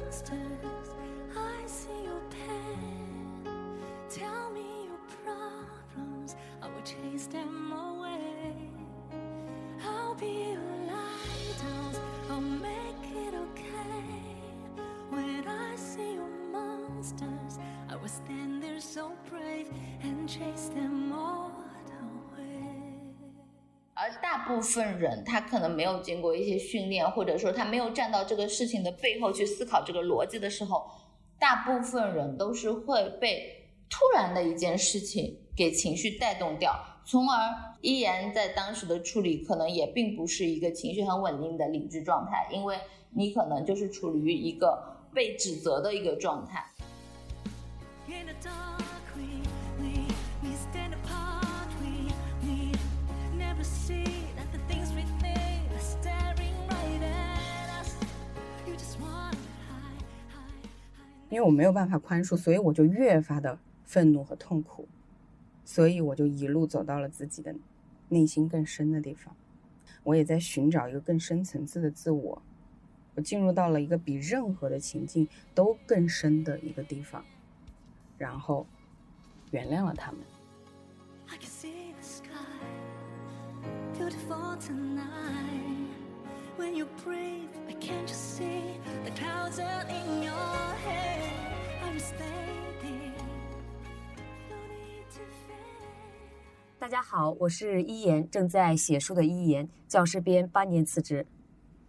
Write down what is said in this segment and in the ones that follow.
monsters. 部分人他可能没有经过一些训练，或者说他没有站到这个事情的背后去思考这个逻辑的时候，大部分人都是会被突然的一件事情给情绪带动掉，从而依然在当时的处理可能也并不是一个情绪很稳定的理智状态，因为你可能就是处于一个被指责的一个状态。因为我没有办法宽恕，所以我就越发的愤怒和痛苦，所以我就一路走到了自己的内心更深的地方。我也在寻找一个更深层次的自我，我进入到了一个比任何的情境都更深的一个地方，然后原谅了他们。I can see the sky, beautiful tonight. When you breathe, I can't just see the clouds are in your head. I'm standing, no need to fear. 大家好，我是一言，正在写书的一言，教师编八年辞职。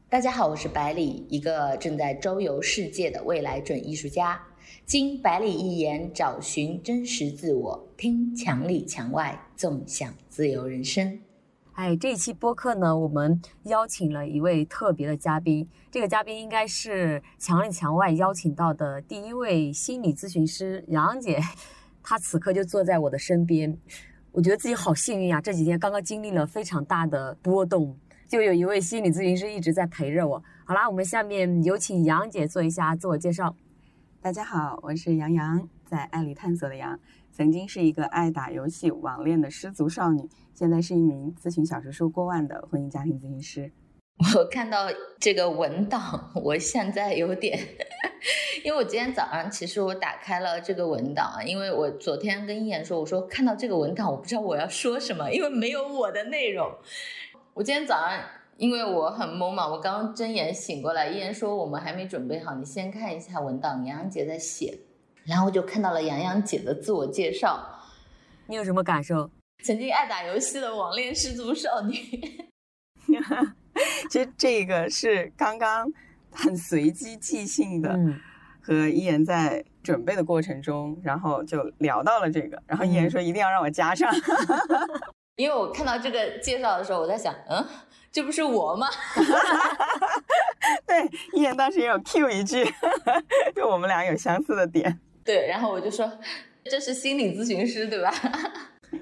大家好，我是百里，一个正在周游世界的未来准艺术家。经百里一言，找寻真实自我，听墙里墙外，纵享自由人生。哎，这一期播客呢，我们邀请了一位特别的嘉宾，这个嘉宾应该是墙里墙外邀请到的第一位心理咨询师杨洋姐，她此刻就坐在我的身边，我觉得自己好幸运啊！这几天刚刚经历了非常大的波动，就有一位心理咨询师一直在陪着我。好啦，我们下面有请杨姐做一下自我介绍。大家好，我是杨洋，在爱里探索的杨，曾经是一个爱打游戏、网恋的失足少女，现在是一名咨询小时数过万的婚姻家庭咨询师。我看到这个文档，我现在有点，因为我今天早上其实我打开了这个文档，因为我昨天跟一言说，我说看到这个文档，我不知道我要说什么，因为没有我的内容。我今天早上因为我很懵嘛，我刚睁眼醒过来，一言说我们还没准备好，你先看一下文档，杨洋姐在写，然后我就看到了杨洋姐的自我介绍，你有什么感受？曾经爱打游戏的网恋失足少女。其实这个是刚刚很随机即兴的，嗯，和一言在准备的过程中，然后就聊到了这个，然后一言说一定要让我加上，因为我看到这个介绍的时候，我在想，嗯，这不是我吗？对，一言当时也有 Q 一句，就我们俩有相似的点。对，然后我就说，这是心理咨询师对吧？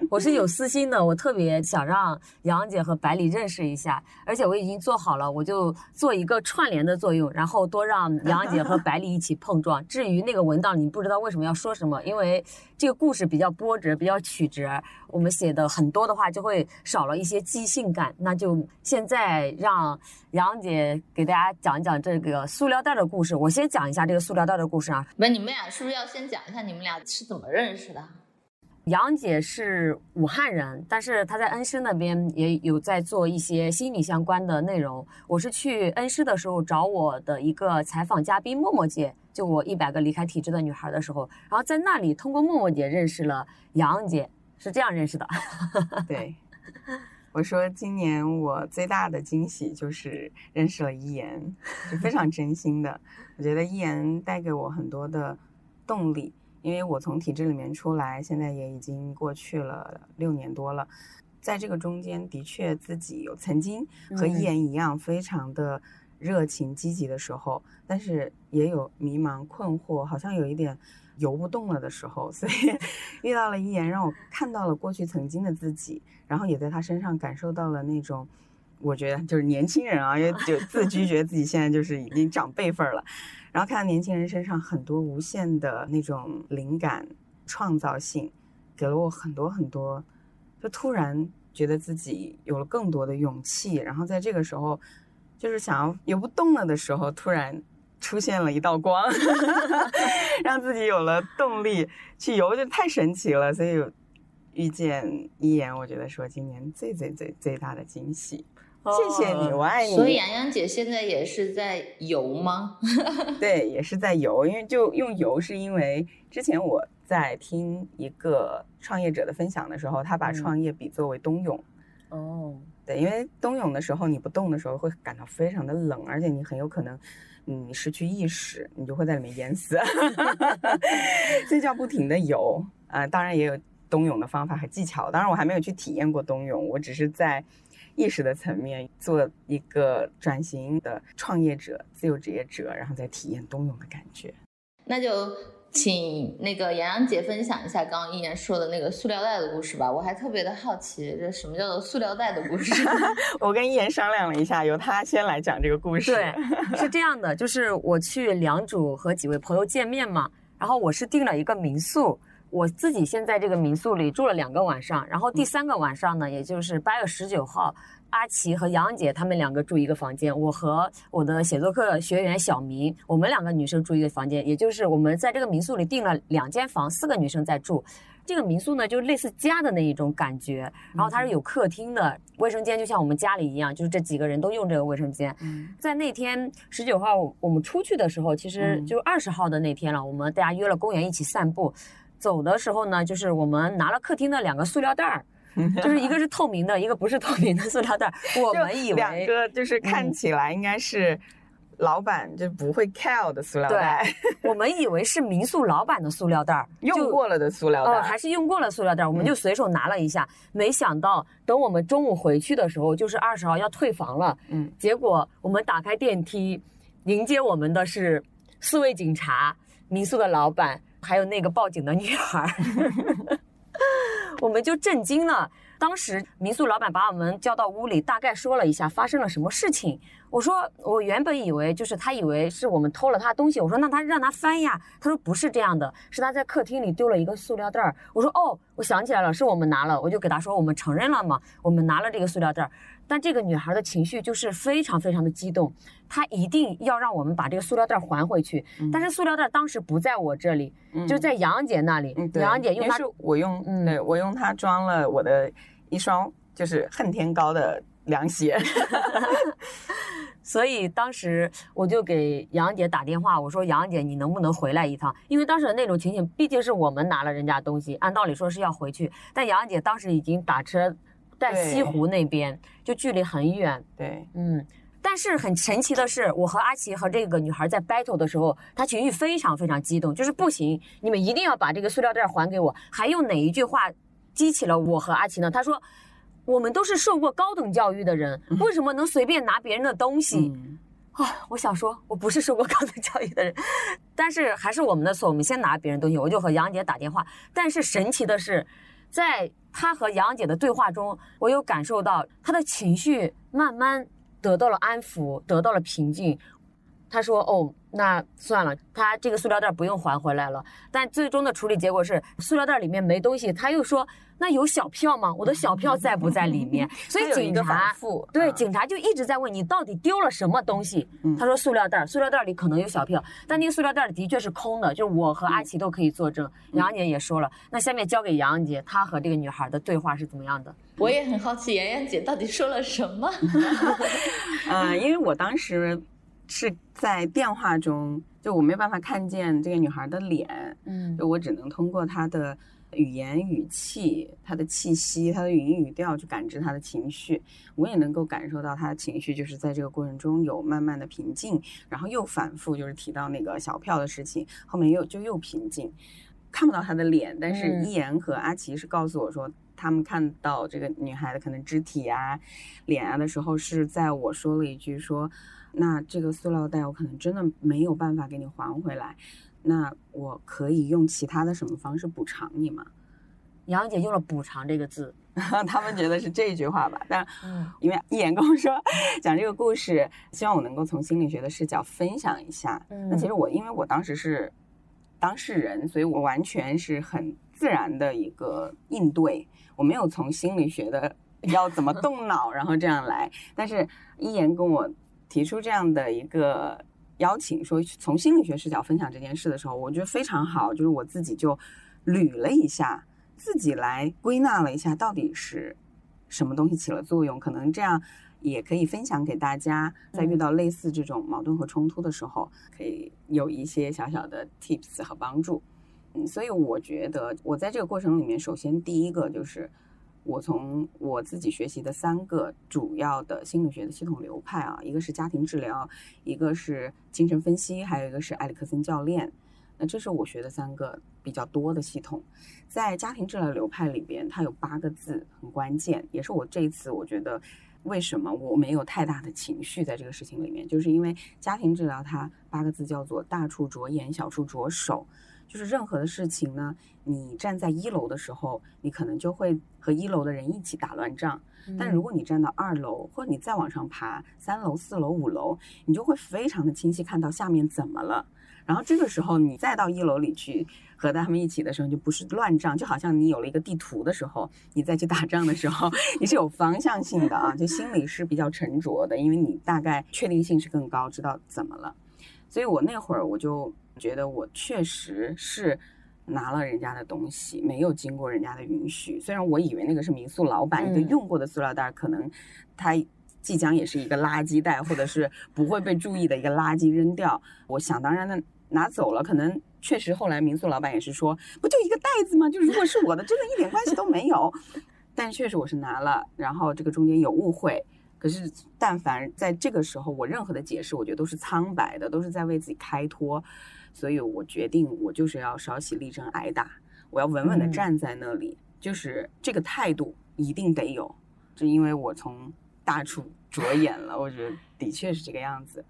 我是有私心的，我特别想让杨姐和百里认识一下，而且我已经做好了，我就做一个串联的作用，然后多让杨姐和百里一起碰撞。至于那个文档，你不知道为什么要说什么，因为这个故事比较波折，比较曲折，我们写的很多的话就会少了一些即兴感。那就现在让杨姐给大家讲讲这个塑料袋的故事。我先讲一下这个塑料袋的故事啊，不，你们俩是不是要先讲一下你们俩是怎么认识的？杨姐是武汉人，但是她在恩施那边也有在做一些心理相关的内容。我是去恩施的时候找我的一个采访嘉宾默默姐，就我一百个离开体制的女孩的时候，然后在那里通过默默姐认识了杨姐，是这样认识的。对，我说今年我最大的惊喜就是认识了一言，是非常真心的。我觉得一言带给我很多的动力，因为我从体制里面出来，现在也已经过去了六年多了。在这个中间，的确自己有曾经和一言一样非常的热情积极的时候，但是也有迷茫困惑，好像有一点游不动了的时候。所以遇到了一言，让我看到了过去曾经的自己，然后也在他身上感受到了那种。我觉得就是年轻人啊，也就自居觉得自己现在就是已经长辈份了，然后看到年轻人身上很多无限的那种灵感、创造性，给了我很多很多，就突然觉得自己有了更多的勇气，然后在这个时候，就是想要游不动了的时候，突然出现了一道光，让自己有了动力去游，就太神奇了。所以遇见一言，我觉得说今年最最最最大的惊喜。谢谢你，我爱你。所以洋洋姐现在也是在游吗？对，也是在游，因为就用游，是因为之前我在听一个创业者的分享的时候，他把创业比作为冬泳。哦，对，因为冬泳的时候你不动的时候会感到非常的冷，而且你很有可能你失去意识，你就会在里面淹死。所以叫不停的游啊、当然也有冬泳的方法和技巧。当然我还没有去体验过冬泳，我只是在意识的层面做一个转型的创业者、自由职业者，然后再体验冬泳的感觉。那就请那个洋洋姐分享一下刚刚一言说的那个塑料袋的故事吧。我还特别的好奇，这什么叫做塑料袋的故事？我跟一言商量了一下，由他先来讲这个故事。对，是这样的，就是我去良渚和几位朋友见面嘛，然后我是订了一个民宿，我自己现在这个民宿里住了两个晚上，然后第三个晚上呢，也就是八月十九号。阿奇和杨姐她们两个住一个房间，我和我的写作课学员小明，我们两个女生住一个房间，也就是我们在这个民宿里订了两间房，四个女生在住。这个民宿呢，就类似家的那一种感觉，然后它是有客厅的，卫生间就像我们家里一样，就是这几个人都用这个卫生间。嗯在那天十九号我们出去的时候，其实嗯就二十号的那天了，我们大家约了公园一起散步。走的时候呢，就是我们拿了客厅的两个塑料袋儿，就是一个是透明的，一个不是透明的塑料袋儿。我们以为两为个就是看嗯起来应该是老板就不会 care 的塑料袋，我们以为是民宿老板的塑料袋儿，用过了的塑料呃，袋，还是用过了塑料袋儿，我们就随手拿了一下。没想到等我们中午回去的时候，就是二十号要退房了。嗯，结果我们打开电梯，迎接我们的是四位警察、民宿的老板，还有那个报警的女孩。我们就震惊了。当时民宿老板把我们叫到屋里，大概说了一下发生了什么事情。我说我原本以为就是他以为是我们偷了他东西。我说那他让他翻呀。他说不是这样的，是他在客厅里丢了一个塑料袋儿。我说哦，我想起来了，是我们拿了。我就给他说我们承认了嘛，我们拿了这个塑料袋儿。但这个女孩的情绪就是非常非常的激动，她一定要让我们把这个塑料袋还回去。但是塑料袋当时不在我这里，就在杨姐那里。嗯，杨姐用她是我用，嗯对我用它装了我的一双就是恨天高的凉鞋 所以当时我就给杨姐打电话，我说杨姐，你能不能回来一趟？因为当时的那种情景，毕竟是我们拿了人家东西，按道理说是要回去，但杨姐当时已经打车在西湖那边，就距离很远，对，嗯。但是很神奇的是，我和阿奇和这个女孩在 battle 的时候，她情绪非常非常激动，就是不行，你们一定要把这个塑料袋还给我。还用哪一句话激起了我和阿奇呢？她说：“我们都是受过高等教育的人，为什么能随便拿别人的东西？”嗯，啊，我想说，我不是受过高等教育的人，但是还是我们的错，我们先拿别人东西，我就和杨姐打电话。但是神奇的是，在他和杨姐的对话中，我有感受到他的情绪慢慢得到了安抚，得到了平静。他说：“哦，那算了，他这个塑料袋不用还回来了。”但最终的处理结果是，塑料袋里面没东西。他又说：“那有小票吗？我的小票在不在里面？”所以 警察，对，嗯警察就一直在问你到底丢了什么东西。嗯他说塑料袋，塑料袋里可能有小票，但那个塑料袋的确是空的，就是我和阿奇都可以作证。杨姐也说了，那下面交给杨姐，她和这个女孩的对话是怎么样的？我也很好奇，洋洋姐到底说了什么？嗯，因为我当时是在电话中，就我没有办法看见这个女孩的脸，嗯就我只能通过她的语言语气、她的气息、她的语音语调去感知她的情绪。我也能够感受到她的情绪，就是在这个过程中有慢慢的平静，然后又反复就是提到那个小票的事情，后面又就又平静。看不到她的脸，但是嗯一言和阿奇是告诉我说，他们看到这个女孩的可能肢体啊、脸啊的时候，是在我说了一句说，那这个塑料袋我可能真的没有办法给你还回来，那我可以用其他的什么方式补偿你吗？杨姐用了“补偿”这个字。他们觉得是这一句话吧，但嗯因为一言跟我说讲这个故事，希望我能够从心理学的视角分享一下。嗯那其实我因为我当时是当事人，所以我完全是很自然的一个应对，我没有从心理学的要怎么动脑，然后这样来。但是一言跟我提出这样的一个邀请说从心理学视角分享这件事的时候，我觉得非常好，就是我自己就捋了一下，自己来归纳了一下，到底是什么东西起了作用，可能这样也可以分享给大家，在遇到类似这种矛盾和冲突的时候，可以有一些小小的 tips 和帮助。嗯，所以我觉得我在这个过程里面，首先第一个就是。我从我自己学习的三个主要的心理学的系统流派啊，一个是家庭治疗，一个是精神分析，还有一个是埃里克森教练。那这是我学的三个比较多的系统。在家庭治疗流派里边，它有八个字很关键，也是我这一次我觉得为什么我没有太大的情绪在这个事情里面，就是因为家庭治疗它八个字叫做大处着眼，小处着手。就是任何的事情呢，你站在一楼的时候，你可能就会和一楼的人一起打乱仗。但如果你站到二楼，或者你再往上爬三楼、四楼、五楼，你就会非常的清晰看到下面怎么了。然后这个时候你再到一楼里去和他们一起的时候，就不是乱仗，就好像你有了一个地图的时候，你再去打仗的时候，你是有方向性的啊，就心里是比较沉着的，因为你大概确定性是更高，知道怎么了。所以我那会儿我就。觉得我确实是拿了人家的东西，没有经过人家的允许。虽然我以为那个是民宿老板一个用过的塑料袋，可能他即将也是一个垃圾袋，或者是不会被注意的一个垃圾扔掉。我想当然的拿走了，可能确实后来民宿老板也是说，不就一个袋子吗？就如果是我的，真的一点关系都没有。但确实我是拿了，然后这个中间有误会。可是但凡在这个时候，我任何的解释，我觉得都是苍白的，都是在为自己开脱。所以我决定，我就是要稍息立正挨打，我要稳稳的站在那里，就是这个态度一定得有，就因为我从大处 着眼了，我觉得的确是这个样子。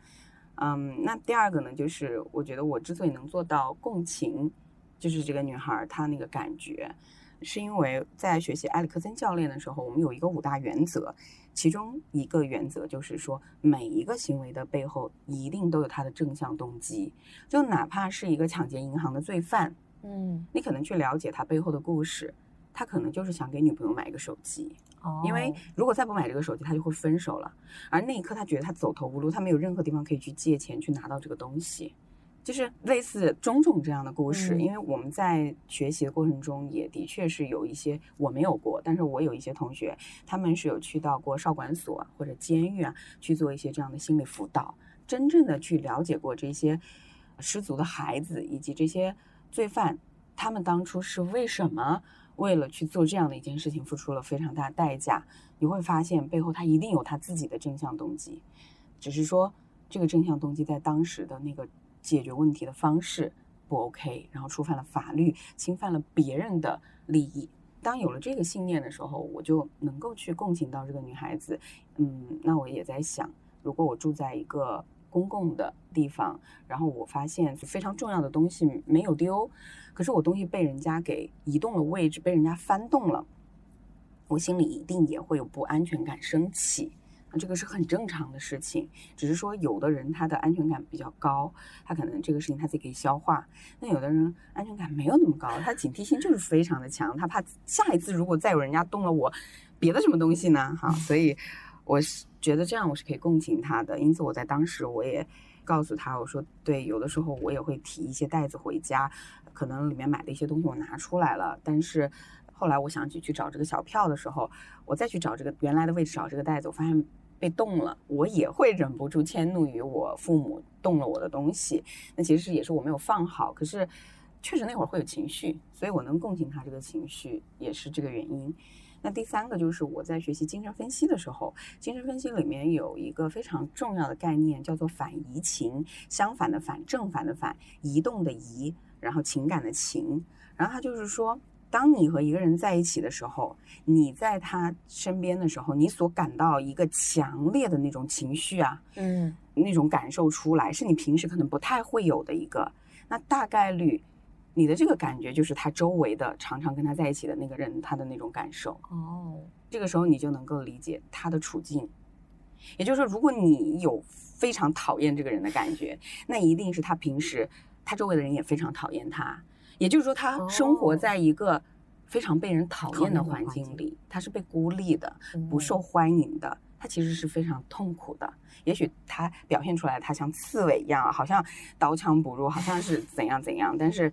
嗯，那第二个呢，就是我觉得我之所以能做到共情，就是这个女孩她那个感觉。是因为在学习埃里克森教练的时候，我们有一个五大原则，其中一个原则就是说，每一个行为的背后一定都有他的正向动机。就哪怕是一个抢劫银行的罪犯，嗯，你可能去了解他背后的故事，他可能就是想给女朋友买一个手机，哦，因为如果再不买这个手机，他就会分手了。而那一刻，他觉得他走投无路，他没有任何地方可以去借钱去拿到这个东西。就是类似种种这样的故事，因为我们在学习的过程中，也的确是有一些我没有过，但是我有一些同学，他们是有去到过少管所或者监狱啊，去做一些这样的心理辅导，真正的去了解过这些失足的孩子以及这些罪犯，他们当初是为什么为了去做这样的一件事情，付出了非常大代价。你会发现背后他一定有他自己的正向动机，只是说这个正向动机在当时的那个。解决问题的方式不 OK，然后触犯了法律，侵犯了别人的利益。当有了这个信念的时候，我就能够去共情到这个女孩子。嗯，那我也在想，如果我住在一个公共的地方，然后我发现非常重要的东西没有丢，可是我东西被人家给移动了位置，被人家翻动了，我心里一定也会有不安全感升起。这个是很正常的事情，只是说有的人他的安全感比较高，他可能这个事情他自己可以消化；那有的人安全感没有那么高，他警惕性就是非常的强，他怕下一次如果再有人家动了我别的什么东西呢？哈，所以我是觉得这样我是可以共情他的。因此我在当时我也告诉他，我说对，有的时候我也会提一些袋子回家，可能里面买的一些东西我拿出来了，但是后来我想起去找这个小票的时候，我再去找这个原来的位置找这个袋子，我发现。被动了，我也会忍不住迁怒于我父母动了我的东西。那其实也是我没有放好，可是确实那会儿会有情绪，所以我能共情他这个情绪，也是这个原因。那第三个就是我在学习精神分析的时候，精神分析里面有一个非常重要的概念，叫做反移情，相反的反，正反的反，移动的移，然后情感的情，然后他就是说。当你和一个人在一起的时候，你在他身边的时候，你所感到一个强烈的那种情绪啊，嗯，那种感受出来，是你平时可能不太会有的一个。那大概率，你的这个感觉就是他周围的常常跟他在一起的那个人他的那种感受。哦，这个时候你就能够理解他的处境。也就是说，如果你有非常讨厌这个人的感觉，那一定是他平时他周围的人也非常讨厌他。也就是说，他生活在一个非常被人讨厌的环境里，他是被孤立的，不受欢迎的。他其实是非常痛苦的。也许他表现出来，他像刺猬一样，好像刀枪不入，好像是怎样怎样，但是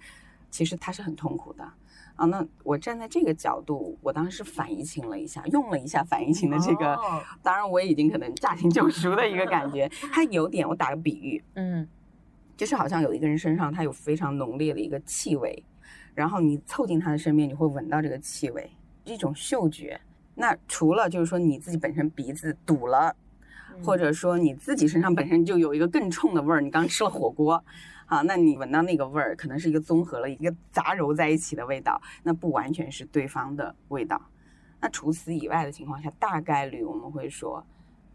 其实他是很痛苦的。啊，那我站在这个角度，我当时反移情了一下，用了一下反移情的这个，哦当然我已经可能驾轻就熟的一个感觉。他有点，我打个比喻，嗯就是好像有一个人身上他有非常浓烈的一个气味，然后你凑近他的身边，你会闻到这个气味，一种嗅觉。那除了就是说你自己本身鼻子堵了，或者说你自己身上本身就有一个更冲的味儿，你刚吃了火锅，啊，那你闻到那个味儿，可能是一个综合了一个杂糅在一起的味道，那不完全是对方的味道。那除此以外的情况下，大概率我们会说，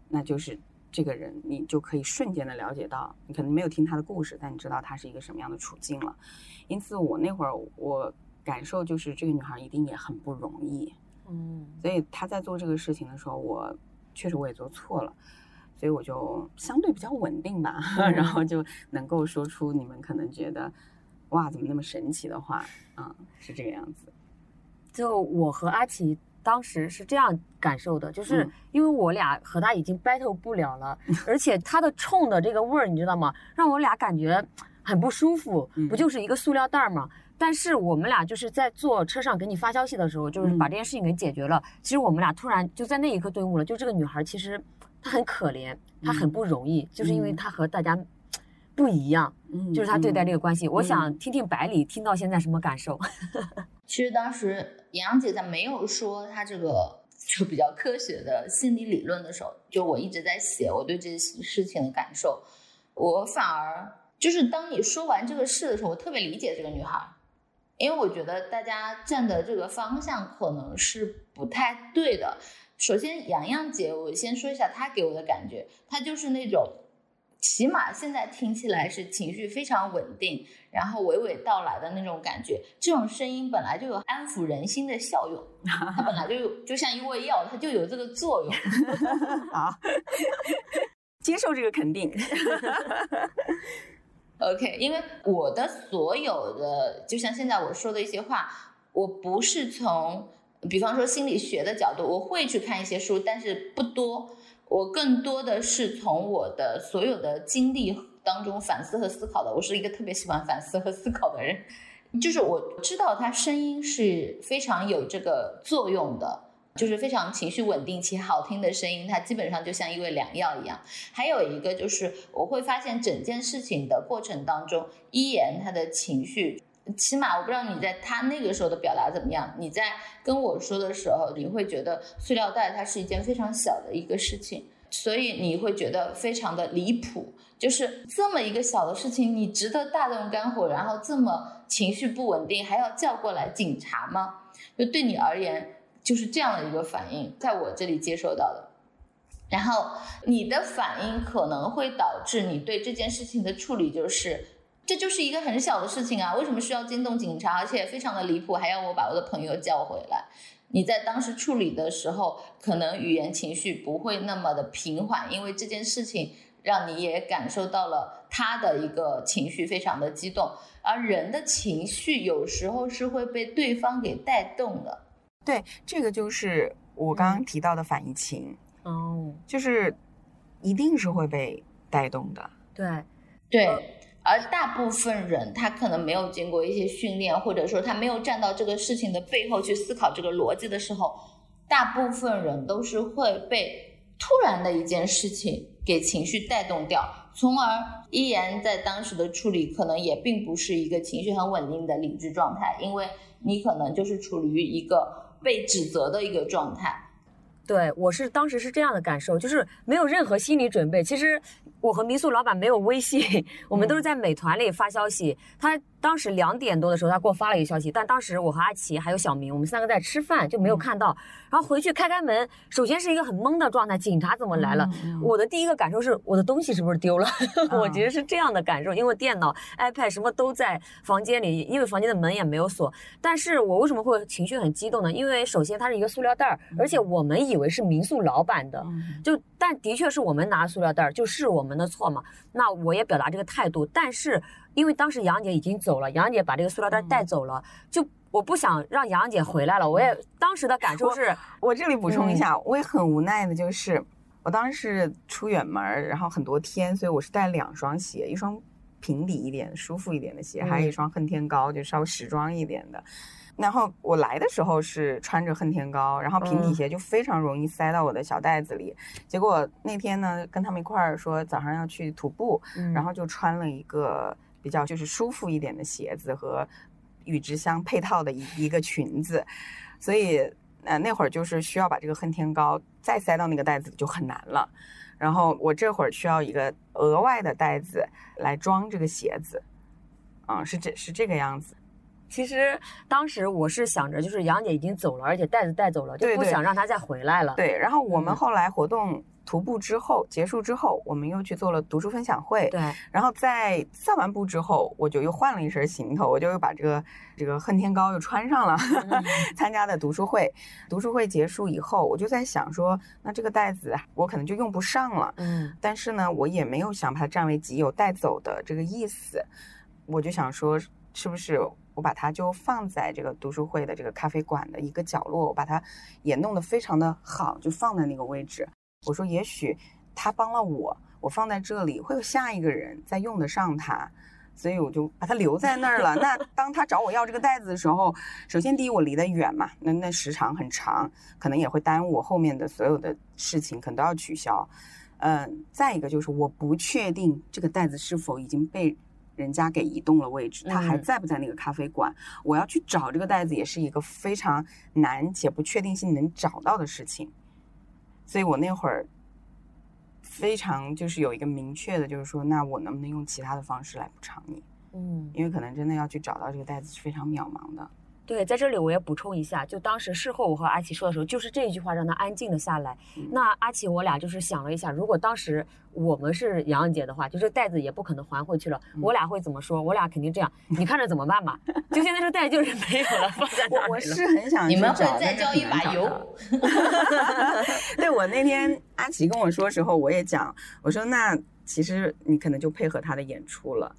那就是这个人，你就可以瞬间的了解到，你可能没有听他的故事，但你知道他是一个什么样的处境了。因此，我那会儿我感受就是这个女孩一定也很不容易，嗯所以她在做这个事情的时候，我确实我也做错了。所以我就相对比较稳定吧，然后就能够说出你们可能觉得哇怎么那么神奇的话，啊、是这个样子。就我和阿奇当时是这样感受的，就是嗯因为我俩和他已经 battle 不了了，而且他的冲的这个味儿，你知道吗？让我俩感觉很不舒服，嗯不就是一个塑料袋儿吗？但是我们俩就是在坐车上给你发消息的时候，就是把嗯这件事情给解决了。其实我们俩突然就在那一刻顿悟了，就这个女孩其实她很可怜，她很不容易，就是因为嗯她和大家不一样，嗯就是她对待这个关系。我嗯想听听百里听到现在什么感受？其实当时杨洋姐在没有说她这个就比较科学的心理理论的时候，就我一直在写我对这些事情的感受，我反而就是当你说完这个事的时候，我特别理解这个女孩，因为我觉得大家站的这个方向可能是不太对的。首先，洋洋姐，我先说一下她给我的感觉，她就是那种，起码现在听起来是情绪非常稳定，然后娓娓道来的那种感觉。这种声音本来就有安抚人心的效用，它本来就有，就像一味药，它就有这个作用。好，接受这个肯定。OK，因为我的所有的，就像现在我说的一些话，我不是从，比方说心理学的角度，我会去看一些书，但是不多。我更多的是从我的所有的经历当中反思和思考的。我是一个特别喜欢反思和思考的人，就是我知道他声音是非常有这个作用的。就是非常情绪稳定且好听的声音，它基本上就像一味良药一样。还有一个就是，我会发现整件事情的过程当中，一言他的情绪，起码我不知道你在他那个时候的表达怎么样。你在跟我说的时候，你会觉得塑料袋它是一件非常小的一个事情，所以你会觉得非常的离谱。就是这么一个小的事情，你值得大动肝火，然后这么情绪不稳定，还要叫过来警察吗？就对你而言。就是这样的一个反应，在我这里接受到的。然后你的反应可能会导致你对这件事情的处理就是，这就是一个很小的事情啊，为什么需要惊动警察，而且非常的离谱，还要我把我的朋友叫回来？你在当时处理的时候，可能语言情绪不会那么的平缓，因为这件事情让你也感受到了他的一个情绪非常的激动，而人的情绪有时候是会被对方给带动的。对，这个就是我刚刚提到的反移情，哦，就是一定是会被带动的。对，对，而大部分人他可能没有经过一些训练，或者说他没有站到这个事情的背后去思考这个逻辑的时候，大部分人都是会被突然的一件事情给情绪带动掉，从而依然在当时的处理可能也并不是一个情绪很稳定的理智状态，因为你可能就是处于一个被指责的一个状态。对我是当时是这样的感受，就是没有任何心理准备。其实我和民宿老板没有微信，我们都是在美团里发消息。他当时两点多的时候，他给我发了一个消息，但当时我和阿奇还有小明，我们三个在吃饭，就没有看到。然后回去开开门，首先是一个很懵的状态，警察怎么来了？嗯我的第一个感受是我的东西是不是丢了？我觉得是这样的感受，因为电脑、iPad 什么都在房间里，因为房间的门也没有锁。但是我为什么会情绪很激动呢？因为首先它是一个塑料袋儿，而且我们以为是民宿老板的，嗯就但的确是我们拿塑料袋儿，就是我们的错嘛。那我也表达这个态度，但是因为当时杨姐已经走了，杨姐把这个塑料袋带走了，就我不想让杨姐回来了。我也当时的感受是，我这里补充一下，我也很无奈的就是。我当时是出远门儿，然后很多天，所以我是带两双鞋，一双平底一点、舒服一点的鞋，还有一嗯双恨天高，就稍微时装一点的。然后我来的时候是穿着恨天高，然后平底嗯鞋就非常容易塞到我的小袋子里。结果那天呢，跟他们一块儿说早上要去徒步，嗯然后就穿了一个比较就是舒服一点的鞋子和与之相配套的一一个裙子，所以呃那会儿就是需要把这个恨天高再塞到那个袋子里就很难了。然后我这会儿需要一个额外的袋子来装这个鞋子，嗯，是这是这个样子。其实当时我是想着，就是杨姐已经走了，而且袋子带走了，就不想让她再回来了。，对，然后我们嗯后来活动徒步之后结束之后，我们又去做了读书分享会。对，然后在散完步之后，我就又换了一身行头，我就又把这个这个恨天高又穿上了，嗯 参加的读书会。读书会结束以后，我就在想说，那这个袋子我可能就用不上了。嗯但是呢，我也没有想把它占为己有带走的这个意思，我就想说，是不是我把它就放在这个读书会的这个咖啡馆的一个角落，我把它也弄得非常的好，就放在那个位置。我说，也许他帮了我，我放在这里会有下一个人再用得上它。所以我就把它留在那儿了。那 当他找我要这个袋子的时候，首先第一我离得远嘛，那那时长很长，可能也会耽误我后面的所有的事情，可能都要取消。嗯，再一个就是我不确定这个袋子是否已经被人家给移动了位置，他还嗯在不在那个咖啡馆？我要去找这个袋子，也是一个非常难且不确定性能找到的事情。所以我那会儿非常就是有一个明确的，就是说，那我能不能用其他的方式来补偿你？嗯，因为可能真的要去找到这个袋子是非常渺茫的。对，在这里我也补充一下，就当时事后我和阿奇说的时候，就是这一句话让他安静了下来。嗯那阿奇我俩就是想了一下，如果当时我们是杨洋姐的话，就这袋子也不可能还回去了，嗯我俩会怎么说？我俩肯定这样，你看着怎么办吧？就现在这袋子就是 没有了，放在那我我。是很想你们会再交一把。油？对我那天阿奇跟我说的时候，我也讲，我说那其实你可能就配合他的演出了，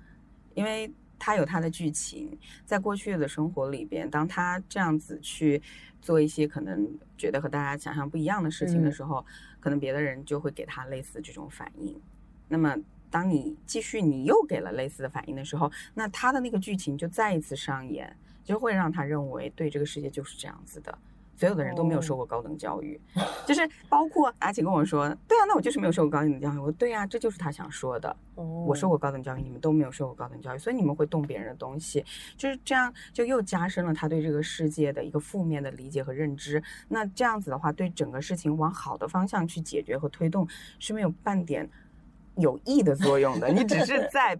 因为他有他的剧情，在过去的生活里边，当他这样子去做一些可能觉得和大家想象不一样的事情的嗯时候，可能别的人就会给他类似这种反应。那么，当你继续你又给了类似的反应的时候，那他的那个剧情就再一次上演，就会让他认为对这个世界就是这样子的。所有的人都没有受过高等教育，就是包括阿奇跟我说，对啊，那我就是没有受过高等教育。我说对啊，这就是他想说的。我受过高等教育，你们都没有受过高等教育，所以你们会动别人的东西，就是这样，就又加深了他对这个世界的一个负面的理解和认知。那这样子的话，对整个事情往好的方向去解决和推动是没有半点有益的作用的。你只是在，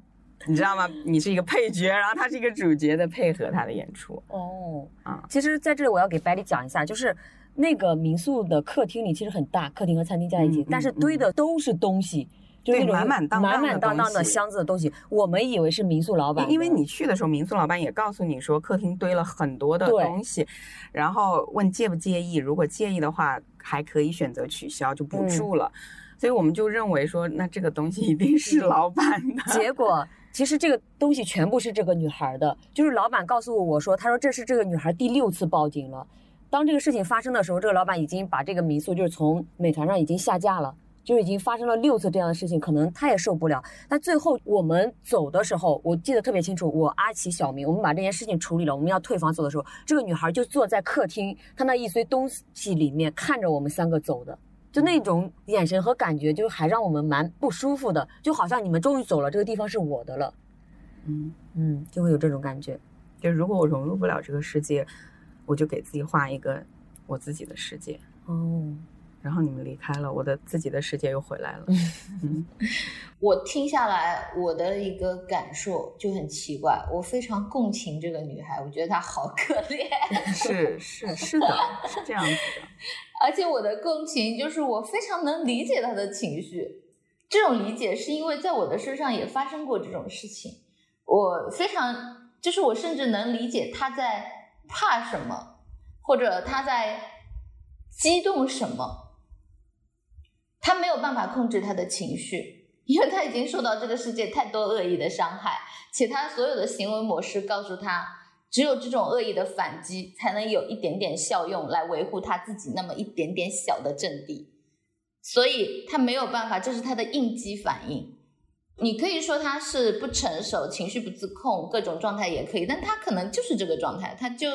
你知道吗？你是一个配角，然后他是一个主角的配合他的演出哦，啊。其实在这里我要给百里讲一下，就是那个民宿的客厅里其实很大，客厅和餐厅加在一起，但是堆的都是东西。就是满满当当的满满当当的箱子的东西，我们以为是民宿老板，因为你去的时候，民宿老板也告诉你说，客厅堆了很多的东西，然后问介不介意，如果介意的话，还可以选择取消，就不嗯住了。所以我们就认为说，那这个东西一定是老板的。结果其实这个东西全部是这个女孩的，就是老板告诉我说，他说这是这个女孩第六次报警了。当这个事情发生的时候，这个老板已经把这个民宿就是从美团上已经下架了。就已经发生了六次这样的事情，可能他也受不了。但最后我们走的时候，我记得特别清楚，我阿奇、小明，我们把这件事情处理了。我们要退房走的时候，这个女孩就坐在客厅，她那一堆东西里面看着我们三个走的，就那种眼神和感觉，就还让我们蛮不舒服的，就好像你们终于走了，这个地方是我的了。嗯，嗯，就会有这种感觉。就如果我融入不了这个世界，我就给自己画一个我自己的世界。哦，然后你们离开了，我的自己的世界又回来了。嗯，我听下来，我的一个感受就很奇怪，我非常共情这个女孩，我觉得她好可怜，是是是的，是这样子的。而且我的共情就是我非常能理解她的情绪，这种理解是因为在我的身上也发生过这种事情，我非常就是我甚至能理解她在怕什么，或者她在激动什么。他没有办法控制他的情绪，因为他已经受到这个世界太多恶意的伤害，且他所有的行为模式告诉他，只有这种恶意的反击才能有一点点效用来维护他自己那么一点点小的阵地。所以他没有办法，这是他的应激反应。你可以说他是不成熟、情绪不自控，各种状态也可以，但他可能就是这个状态，他就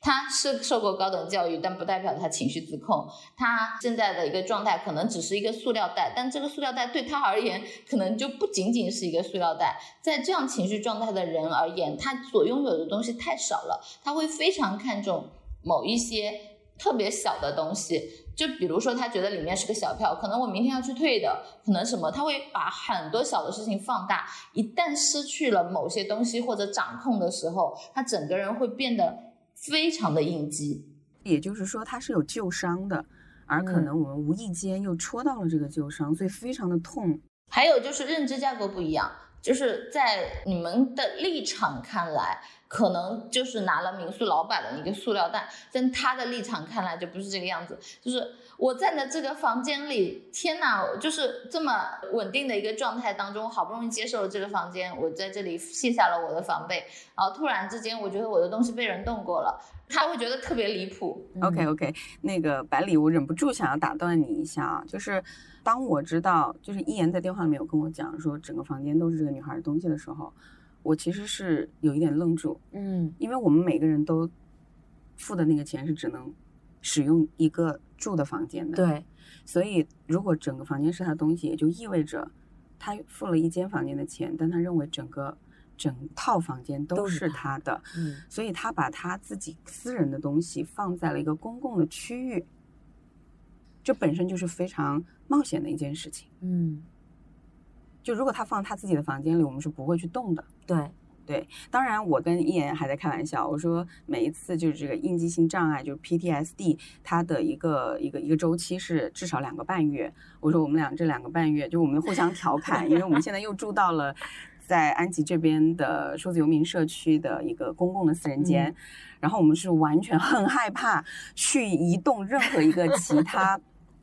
他是受过高等教育，但不代表他情绪自控。他现在的一个状态可能只是一个塑料袋，但这个塑料袋对他而言，可能就不仅仅是一个塑料袋。在这样情绪状态的人而言，他所拥有的东西太少了，他会非常看重某一些特别小的东西。就比如说，他觉得里面是个小票，可能我明天要去退的，可能什么，他会把很多小的事情放大。一旦失去了某些东西或者掌控的时候，他整个人会变得非常的应激。也就是说，他是有旧伤的，而可能我们无意间又戳到了这个旧伤，所以非常的痛。还有就是认知架构不一样，就是在你们的立场看来。可能就是拿了民宿老板的一个塑料袋，在他的立场看来就不是这个样子。就是我在的这个房间里，天哪，就是这么稳定的一个状态当中，好不容易接受了这个房间，我在这里卸下了我的防备，然后突然之间，我觉得我的东西被人动过了，他会觉得特别离谱。OK OK，那个百里，我忍不住想要打断你一下啊，就是当我知道，就是一言在电话里面有跟我讲说整个房间都是这个女孩的东西的时候。我其实是有一点愣住，嗯，因为我们每个人都付的那个钱是只能使用一个住的房间的，对，所以如果整个房间是他的东西，也就意味着他付了一间房间的钱，但他认为整个整套房间都是他的，嗯，所以他把他自己私人的东西放在了一个公共的区域，这本身就是非常冒险的一件事情，嗯。就如果他放他自己的房间里，我们是不会去动的。对对，当然我跟一言还在开玩笑，我说每一次就是这个应激性障碍，就是 PTSD，它的一个一个一个周期是至少两个半月。我说我们俩这两个半月，就我们互相调侃，因为我们现在又住到了 在安吉这边的数字游民社区的一个公共的四人间，然后我们是完全很害怕去移动任何一个其他。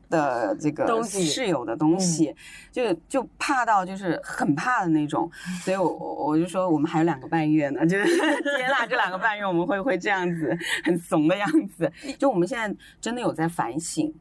的这个室友的东西，就就怕到就是很怕的那种，所以我我就说我们还有两个半月呢，就是 接纳这两个半月我们会会这样子很怂的样子。就我们现在真的有在反省，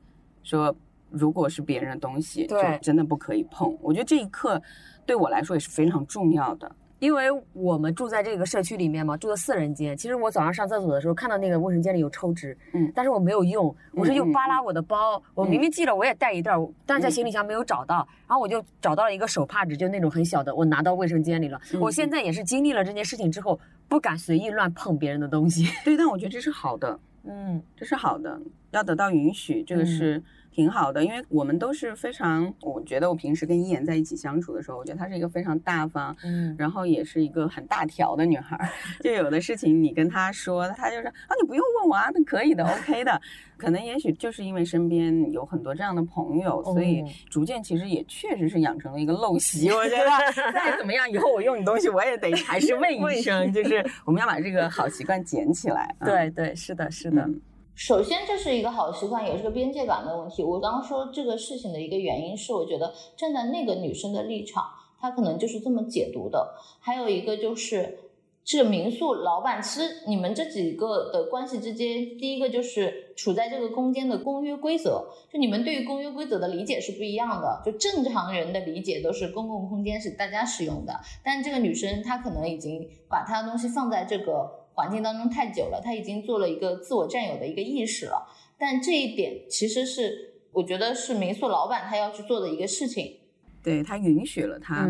说如果是别人的东西，就真的不可以碰。我觉得这一刻对我来说也是非常重要的。因为我们住在这个社区里面嘛，住的四人间。其实我早上上厕所的时候看到那个卫生间里有抽纸，嗯，但是我没有用，我是又扒拉我的包，我明明记了我也带一袋，但是在行李箱没有找到，然后我就找到了一个手帕纸，就那种很小的，我拿到卫生间里了。我现在也是经历了这件事情之后，不敢随意乱碰别人的东西。对，但我觉得这是好的，嗯，这是好的，要得到允许，这个是。挺好的，因为我们都是非常，我觉得我平时跟一言在一起相处的时候，我觉得她是一个非常大方，嗯，然后也是一个很大条的女孩。就有的事情你跟她说，她就说啊，你不用问我啊，那可以的，OK 的。可能也许就是因为身边有很多这样的朋友，所以逐渐其实也确实是养成了一个陋习。我觉得 再怎么样，以后我用你东西，我也得还是问一声，就是我们要把这个好习惯捡起来。对对，是的，是的。首先，这是一个好习惯，也是个边界感的问题。我刚刚说这个事情的一个原因是，我觉得站在那个女生的立场，她可能就是这么解读的。还有一个就是，这个民宿老板，其实你们这几个的关系之间，第一个就是处在这个空间的公约规则，就你们对于公约规则的理解是不一样的。就正常人的理解都是公共空间是大家使用的，但这个女生她可能已经把她的东西放在这个。环境当中太久了，他已经做了一个自我占有的一个意识了。但这一点其实是我觉得是民宿老板他要去做的一个事情。对他允许了他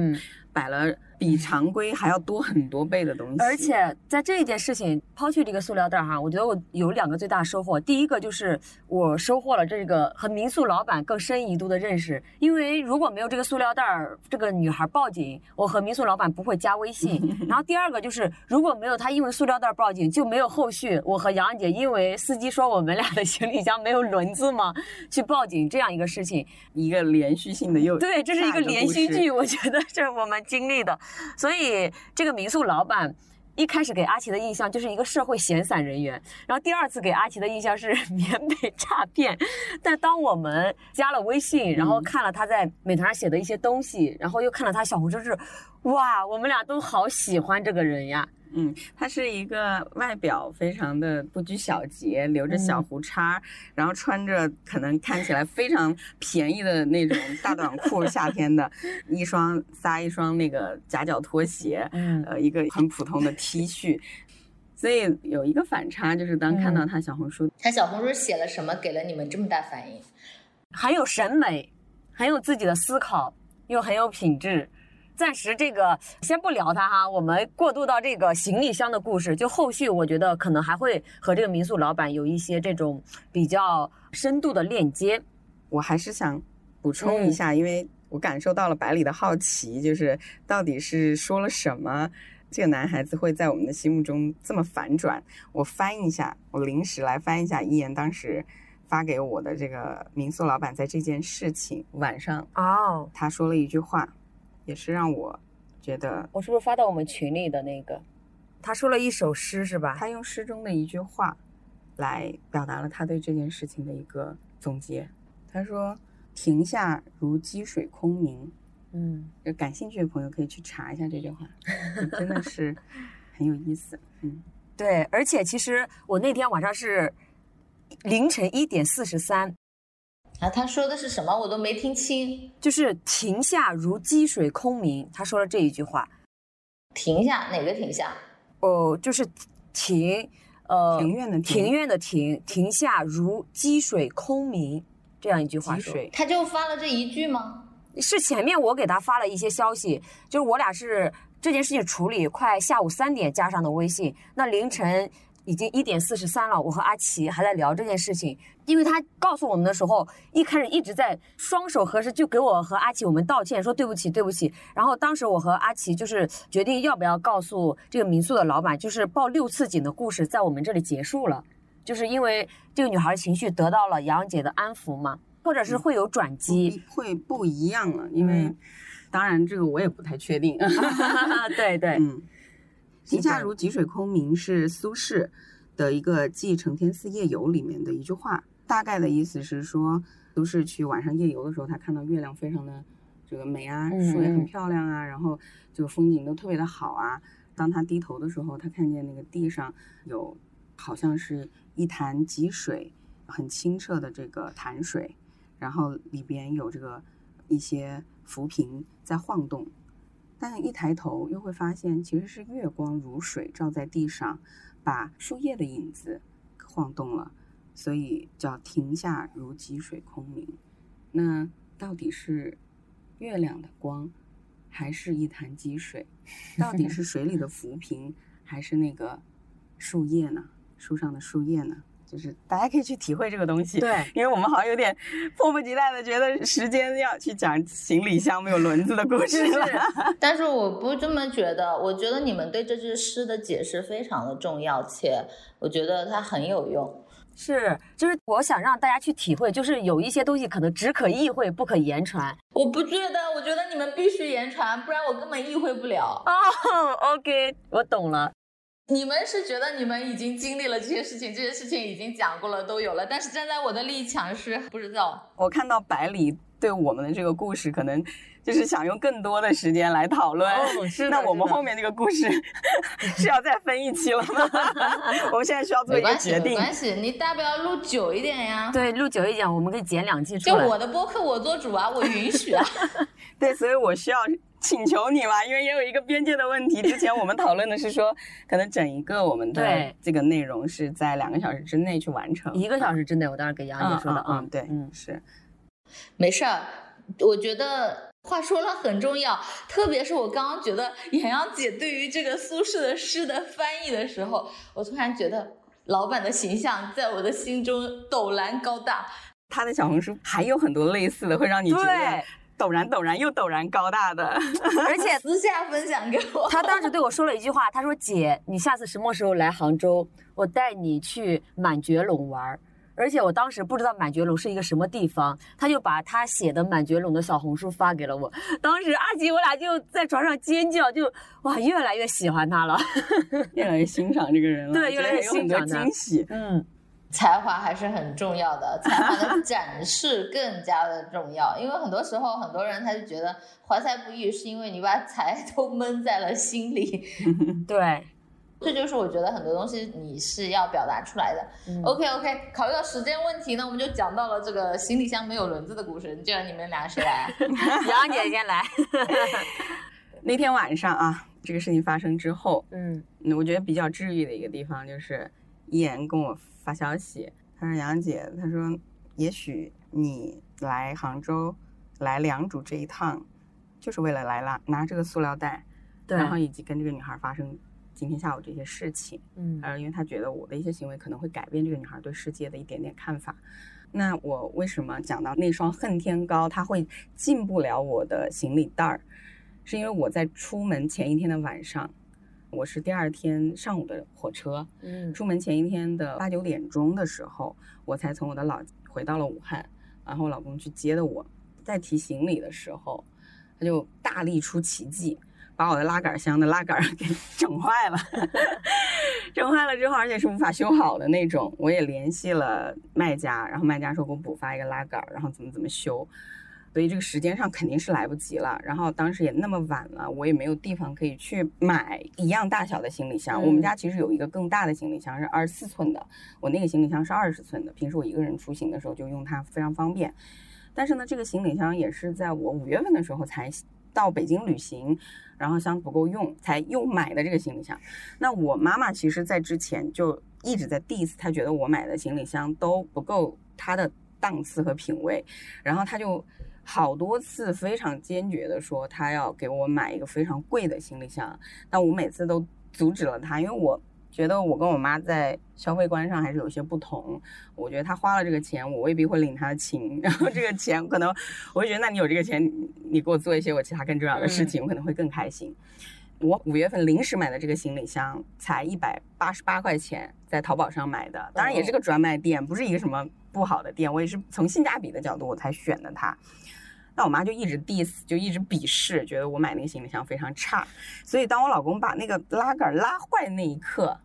摆了。比常规还要多很多倍的东西，而且在这一件事情抛去这个塑料袋哈，我觉得我有两个最大收获。第一个就是我收获了这个和民宿老板更深一度的认识，因为如果没有这个塑料袋，这个女孩报警，我和民宿老板不会加微信。然后第二个就是如果没有她因为塑料袋报警，就没有后续。我和杨姐因为司机说我们俩的行李箱没有轮子嘛，去报警这样一个事情，一个连续性的又对，这是一个连续剧，我觉得这是我们经历的。所以这个民宿老板一开始给阿奇的印象就是一个社会闲散人员，然后第二次给阿奇的印象是 缅北诈骗。但当我们加了微信，然后看了他在美团上写的一些东西，然后又看了他小红书，是哇，我们俩都好喜欢这个人呀。嗯，他是一个外表非常的不拘小节，留着小嗯胡茬，然后穿着可能看起来非常便宜的那种大短裤，夏天的一双撒一双那个夹脚拖鞋，嗯呃，一个很普通的 T 恤。所以有一个反差，就是当看到嗯他小红书他小红书写了什么，给了你们这么大反应？很有审美，很有自己的思考，又很有品质。暂时这个先不聊它哈，我们过渡到这个行李箱的故事。就后续我觉得可能还会和这个民宿老板有一些这种比较深度的链接。我还是想补充嗯一下，因为我感受到了百里的好奇，就是到底是说了什么，这个男孩子会在我们的心目中这么反转。我翻一下，我临时来翻一下一言当时发给我的这个民宿老板在这件事情晚上哦，他说了一句话，也是让我觉得我是不是发到我们群里的那个？他说了一首诗是吧？他用诗中的一句话来表达了他对这件事情的一个总结。他说：“停下如积水空明。”嗯，有感兴趣的朋友可以去查一下这句话，真的是很有意思。嗯，对，而且其实我那天晚上是凌晨一点四十三，啊，他说的是什么？我都没听清。就是停下如积水空明，他说了这一句话。停下，哪个停下？哦，就是停，呃，庭院的庭庭院的庭，停下如积水空明这样一句话水他就发了这一句吗？是前面我给他发了一些消息，就是我俩是这件事情处理快下午三点加上的微信，那凌晨已经一点四十三了，我和阿奇还在聊这件事情，因为他告诉我们的时候，一开始一直在双手合十，就给我和阿奇我们道歉，说对不起对不起。然后当时我和阿奇就是决定要不要告诉这个民宿的老板，就是报六次警的故事在我们这里结束了，就是因为这个女孩情绪得到了杨姐的安抚嘛，或者是会有转机。会不一样了，因为、嗯当然这个我也不太确定。对对，嗯，基本停下如积水空明是苏轼的一个《记承天寺夜游》里面的一句话，大概的意思是说，苏轼去晚上夜游的时候，他看到月亮非常的这个美啊，嗯树也很嗯漂亮啊，然后就风景都特别的好啊。当他低头的时候，他看见那个地上有好像是一潭积水，很清澈的这个潭水，然后里边有这个一些浮萍在晃动，但一抬头又会发现其实是月光如水照在地上，把树叶的影子晃动了，所以叫停下如积水空明。那到底是月亮的光，还是一潭积水？到底是水里的浮萍，还是那个树叶呢？树上的树叶呢？就是大家可以去体会这个东西。对，因为我们好像有点迫不及待的觉得时间要去讲行李箱没有轮子的故事了。但是我不这么觉得，我觉得你们对这句诗的解释非常的重要，且我觉得它很有用。是，就是我想让大家去体会，就是有一些东西可能只可意会，不可言传。我不觉得，我觉得你们必须言传，不然我根本意会不了。哦，OK，我懂了。你们是觉得你们已经经历了这些事情，这些事情已经讲过了，都有了。但是站在我的立场是不知道。我看到百里对我们的这个故事，可能就是想用更多的时间来讨论。哦是 那我们后面这个故事 是要再分一期了吗？我们现在需要做一个决定。没关系，你大不了录久一点呀。对，录久一点，我们可以剪两季出来。就我的播客我做主啊，我允许啊。对，所以我需要请求你嘛，因为也有一个边界的问题。之前我们讨论的是说，可能整一个我们的这个内容是在两个小时之内去完成。一个小时之内，我当时给杨姐说的啊、嗯嗯，对，嗯，是。没事儿，我觉得话说了很重要，特别是我刚刚觉得洋洋姐对于这个苏轼的诗的翻译的时候，我突然觉得老板的形象在我的心中陡然高大。他的小红书还有很多类似的，会让你觉得对，陡然陡然又陡然高大的。而且私下分享给我。他当时对我说了一句话，他说：“姐，你下次什么时候来杭州，我带你去满觉陇玩儿。”而且我当时不知道满觉陇是一个什么地方，他就把他写的满觉陇的小红书发给了我。当时阿吉我俩就在床上尖叫，就哇越来越喜欢他了。越来越欣赏这个人了，对越来越欣赏他惊喜。嗯，才华还是很重要的，才华的展示更加的重要。因为很多时候，很多人他就觉得怀才不遇，是因为你把才都闷在了心里。对，这就是我觉得很多东西你是要表达出来的。嗯 OK OK，考虑到时间问题呢，我们就讲到了这个行李箱没有轮子的故事。这样你们俩谁来？杨姐先来。那天晚上啊，这个事情发生之后，嗯嗯，我觉得比较治愈的一个地方就是一言跟我发消息，他说杨姐，他说也许你来杭州来良渚这一趟，就是为了来拿拿这个塑料袋，对，然后以及跟这个女孩发生今天下午这些事情。嗯呃，因为他觉得我的一些行为可能会改变这个女孩对世界的一点点看法。那我为什么讲到那双恨天高，它会进不了我的行李袋儿？是因为我在出门前一天的晚上，我是第二天上午的火车，嗯出门前一天的八九点钟的时候，我才从我的老回到了武汉，然后我老公去接的我。在提行李的时候，他就大力出奇迹，把我的拉杆箱的拉杆 给整坏了。整坏了之后，而且是无法修好的那种。我也联系了卖家，然后卖家说给我补发一个拉杆，然后怎么怎么修。所以这个时间上肯定是来不及了。然后当时也那么晚了，我也没有地方可以去买一样大小的行李箱。嗯我们家其实有一个更大的行李箱，是二十四寸的，我那个行李箱是二十寸的。平时我一个人出行的时候就用它，非常方便。但是呢，这个行李箱也是在我五月份的时候才到北京旅行，然后箱子不够用，才又买的这个行李箱。那我妈妈其实在之前就一直在 diss，她觉得我买的行李箱都不够她的档次和品味，然后她就好多次非常坚决的说他要给我买一个非常贵的行李箱，但我每次都阻止了他，因为我。觉得我跟我妈在消费观上还是有些不同，我觉得他花了这个钱，我未必会领他的情，然后这个钱可能我会觉得，那你有这个钱，你你给我做一些我其他更重要的事情，我可能会更开心。我五月份临时买的这个行李箱才一百八十八块钱，在淘宝上买的，当然也是个专卖店，不是一个什么不好的店，我也是从性价比的角度我才选的它。那我妈就一直 diss，就一直鄙视，觉得我买那个行李箱非常差。所以当我老公把那个拉杆拉坏那一刻，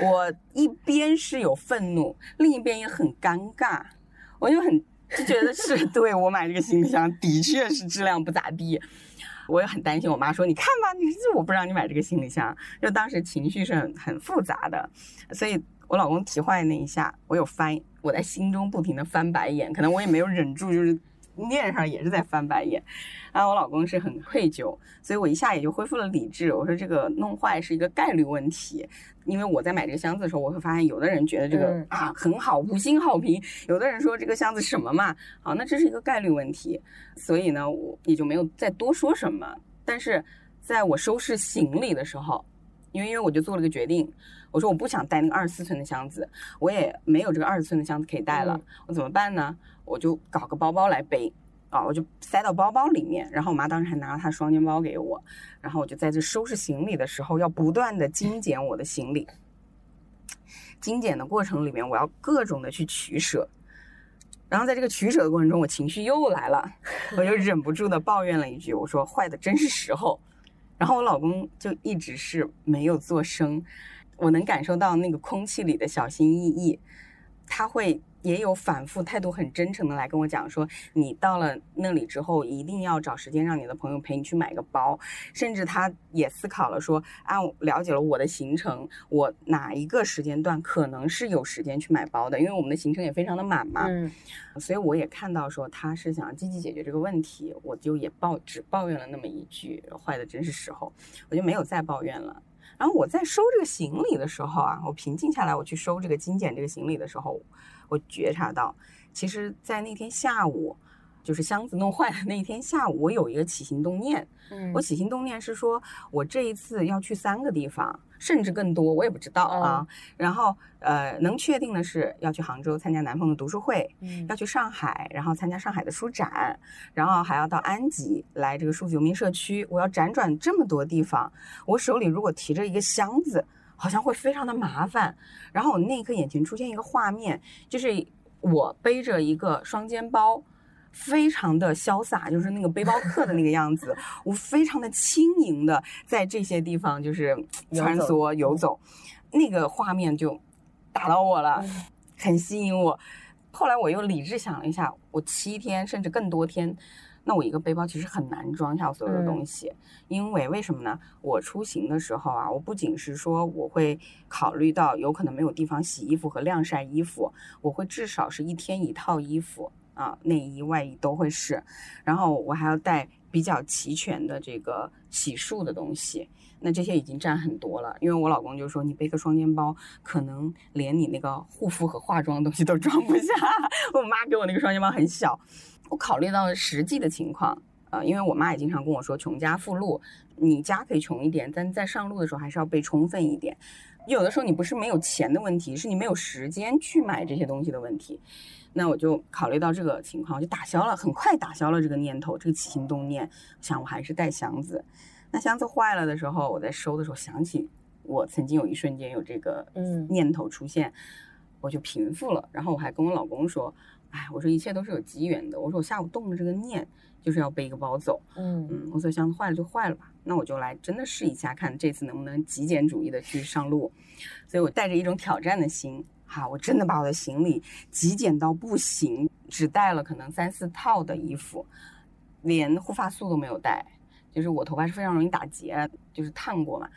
我一边是有愤怒，另一边也很尴尬，我就很就觉得是 对我买这个行李箱的确是质量不咋地。我也很担心，我妈说：“你看吧，你这我不让你买这个行李箱。”就当时情绪是很很复杂的，所以我老公提坏那一下，我有翻，我在心中不停的翻白眼，可能我也没有忍住，就是面上也是在翻白眼。然后我老公是很愧疚，所以我一下也就恢复了理智。我说这个弄坏是一个概率问题，因为我在买这个箱子的时候，我会发现有的人觉得这个、嗯啊很好，五星好评；有的人说这个箱子什么嘛，好，那这是一个概率问题。所以呢，我也就没有再多说什么。但是在我收拾行李的时候，因为因为我就做了个决定，我说我不想带那个二十四寸的箱子，我也没有这个二十寸的箱子可以带了，嗯我怎么办呢？我就搞个包包来背。啊，我就塞到包包里面，然后我妈当时还拿了她双肩包给我，然后我就在这收拾行李的时候，要不断的精简我的行李。精简的过程里面，我要各种的去取舍，然后在这个取舍的过程中，我情绪又来了，我就忍不住的抱怨了一句，我说坏的真是时候。然后我老公就一直是没有做声，我能感受到那个空气里的小心翼翼，他会也有反复态度很真诚的来跟我讲说，你到了那里之后一定要找时间让你的朋友陪你去买个包，甚至他也思考了说，啊，我了解了我的行程，我哪一个时间段可能是有时间去买包的，因为我们的行程也非常的满嘛，嗯。所以我也看到说他是想积极解决这个问题，我就也抱只抱怨了那么一句，坏的真是时候，我就没有再抱怨了。然后我在收这个行李的时候啊，我平静下来，我去收这个精简这个行李的时候，我觉察到，其实，在那天下午，就是箱子弄坏的那一天下午，我有一个起心动念，嗯。我起心动念是说，我这一次要去三个地方，甚至更多，我也不知道啊。然后呃，能确定的是要去杭州参加南方的读书会，嗯要去上海，然后参加上海的书展，然后还要到安吉来这个数字游民社区。我要辗转这么多地方，我手里如果提着一个箱子，好像会非常的麻烦。然后我那一刻眼前出现一个画面，就是我背着一个双肩包。非常的潇洒，就是那个背包客的那个样子，我非常的轻盈的在这些地方就是穿梭游走，那个画面就打到我了，嗯很吸引我。后来我又理智想了一下，我七天甚至更多天那我一个背包其实很难装下我所有的东西，因为为什么呢？我出行的时候啊，我不仅是说我会考虑到有可能没有地方洗衣服和晾晒衣服，我会至少是一天一套衣服啊，内衣外衣都会是，然后我还要带比较齐全的这个洗漱的东西。那这些已经占很多了，因为我老公就说你背个双肩包，可能连你那个护肤和化妆的东西都装不下。我妈给我那个双肩包很小，我考虑到实际的情况，呃，因为我妈也经常跟我说，穷家富路，你家可以穷一点，但在上路的时候还是要备充分一点。有的时候你不是没有钱的问题，是你没有时间去买这些东西的问题。那我就考虑到这个情况，我就打消了，很快打消了这个念头，这个起心动念，想我还是带箱子。那箱子坏了的时候，我在收的时候想起我曾经有一瞬间有这个嗯念头出现，我就平复了。然后我还跟我老公说：“哎，我说一切都是有机缘的。我说我下午动了这个念，就是要背一个包走。嗯嗯，我说箱子坏了就坏了吧，那我就来真的试一下，看这次能不能极简主义的去上路。所以我带着一种挑战的心，哈，我真的把我的行李极简到不行，只带了可能三四套的衣服，连护发素都没有带。就是我头发是非常容易打结，就是烫过嘛，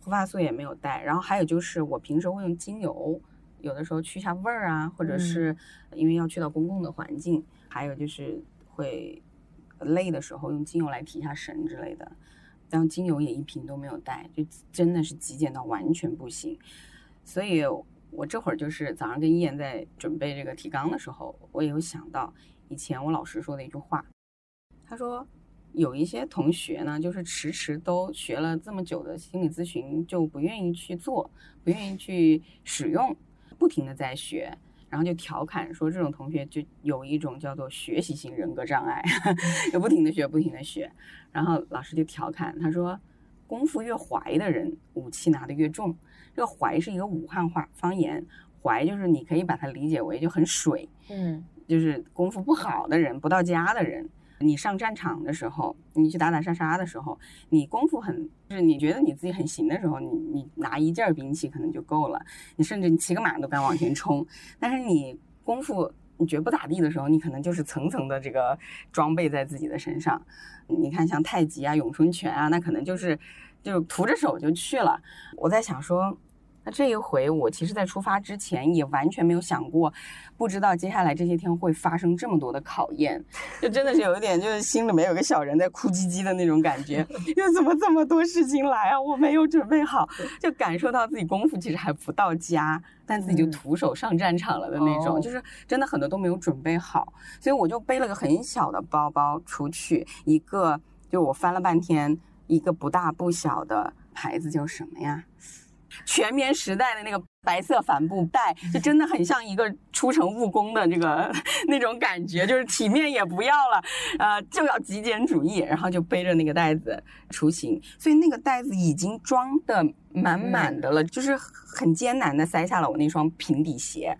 护发素也没有带。然后还有就是我平时会用精油，有的时候去一下味儿啊，或者是因为要去到公共的环境，还有就是会累的时候用精油来提一下神之类的。然后精油也一瓶都没有带，就真的是极简到完全不行。所以我这会儿就是早上跟一言在准备这个提纲的时候，我也有想到以前我老师说的一句话，他说。有一些同学呢，就是迟迟都学了这么久的心理咨询，就不愿意去做，不愿意去使用，不停的在学，然后就调侃说这种同学就有一种叫做学习型人格障碍，就不停的学，不停的学。然后老师就调侃他说，功夫越怀的人，武器拿得越重。这个怀是一个武汉话方言，怀就是你可以把它理解为就很水，嗯就是功夫不好的人，不到家的人。你上战场的时候，你去打打杀杀的时候，你功夫很，就是你觉得你自己很行的时候，你你拿一件兵器可能就够了，你甚至你骑个马都敢往前冲。但是你功夫你觉得不咋地的时候，你可能就是层层的这个装备在自己的身上。你看像太极啊、咏春拳啊，那可能就是就徒着手就去了。我在想说。那这一回，我其实，在出发之前也完全没有想过，不知道接下来这些天会发生这么多的考验，就真的是有一点，就是心里面有个小人在哭唧唧的那种感觉。又怎么这么多事情来啊？我没有准备好，就感受到自己功夫其实还不到家，但自己就徒手上战场了的那种，哦就是真的很多都没有准备好，所以我就背了个很小的包包出去，一个就我翻了半天，一个不大不小的牌子叫什么呀？全棉时代的那个白色帆布袋，就真的很像一个出城务工的这个那种感觉，就是体面也不要了，呃，就要极简主义，然后就背着那个袋子出行，所以那个袋子已经装的满满的了，就是很艰难的塞下了我那双平底鞋。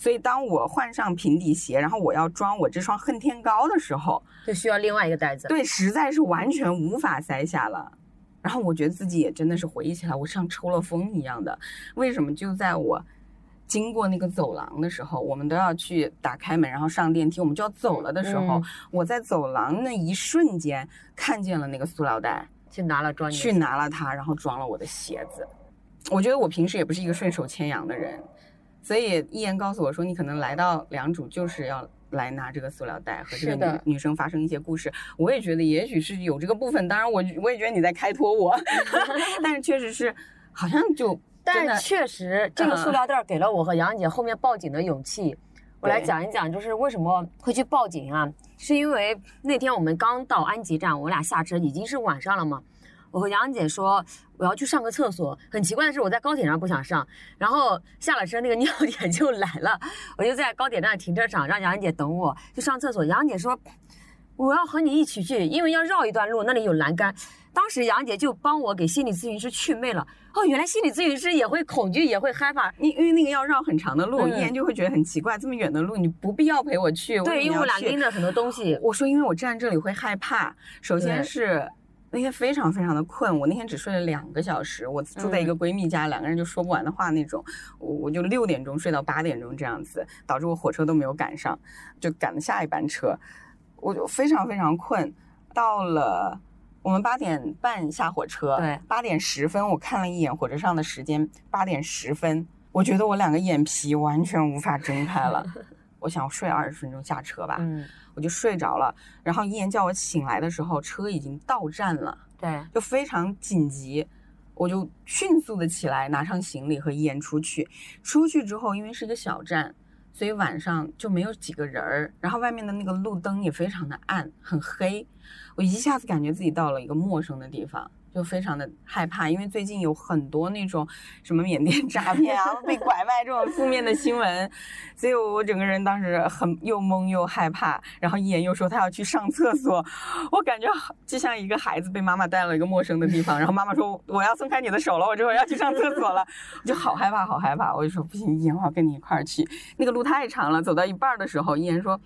所以当我换上平底鞋，然后我要装我这双恨天高的时候，就需要另外一个袋子。对，实在是完全无法塞下了。然后我觉得自己也真的是回忆起来，我像抽了风一样的。为什么？就在我经过那个走廊的时候，我们都要去打开门，然后上电梯，我们就要走了的时候，嗯我在走廊那一瞬间看见了那个塑料袋，去拿了装去拿了它，然后装了我的鞋子。我觉得我平时也不是一个顺手牵羊的人，所以一言告诉我说，你可能来到良渚就是要来拿这个塑料袋和这个女女生发生一些故事。我也觉得也许是有这个部分，当然我我也觉得你在开脱我，但是确实是好像就但确实，这个塑嗯料袋给了我和杨姐后面报警的勇气。我来讲一讲，就是为什么会去报警啊？是因为那天我们刚到安吉站，我俩下车已经是晚上了嘛。我和杨姐说我要去上个厕所，很奇怪的是我在高铁上不想上，然后下了车那个尿点就来了，我就在高铁站停车场让杨姐等我去上厕所。杨姐说我要和你一起去，因为要绕一段路，那里有栏杆。当时杨姐就帮我给心理咨询师祛魅了。哦，原来心理咨询师也会恐惧，也会害怕。因因为那个要绕很长的路，嗯一言就会觉得很奇怪，这么远的路你不必要陪我去。对，因为我俩拎拎着很多东西。我说，因为我站这里会害怕。首先是那天非常非常的困，我那天只睡了两个小时。我住在一个闺蜜家，两个人就说不完的话那种。我我就六点钟睡到八点钟这样子，导致我火车都没有赶上，就赶了下一班车。我就非常非常困。到了我们八点半下火车，对八点十分我看了一眼火车上的时间，八点十分，我觉得我两个眼皮完全无法睁开了。我想睡二十分钟下车吧，嗯，我就睡着了。然后一言叫我醒来的时候，车已经到站了。对，就非常紧急，我就迅速的起来，拿上行李和一言出去。出去之后，因为是一个小站，所以晚上就没有几个人儿，然后外面的那个路灯也非常的暗，很黑。我一下子感觉自己到了一个陌生的地方。就非常的害怕，因为最近有很多那种什么缅甸诈骗啊、被拐卖这种负面的新闻，所以我整个人当时很又懵又害怕。然后一言又说他要去上厕所，我感觉就像一个孩子被妈妈带了一个陌生的地方，然后妈妈说我要松开你的手了，我这会儿要去上厕所了，我就好害怕，好害怕。我就说不行，一言我要跟你一块儿去。那个路太长了，走到一半的时候，一言说，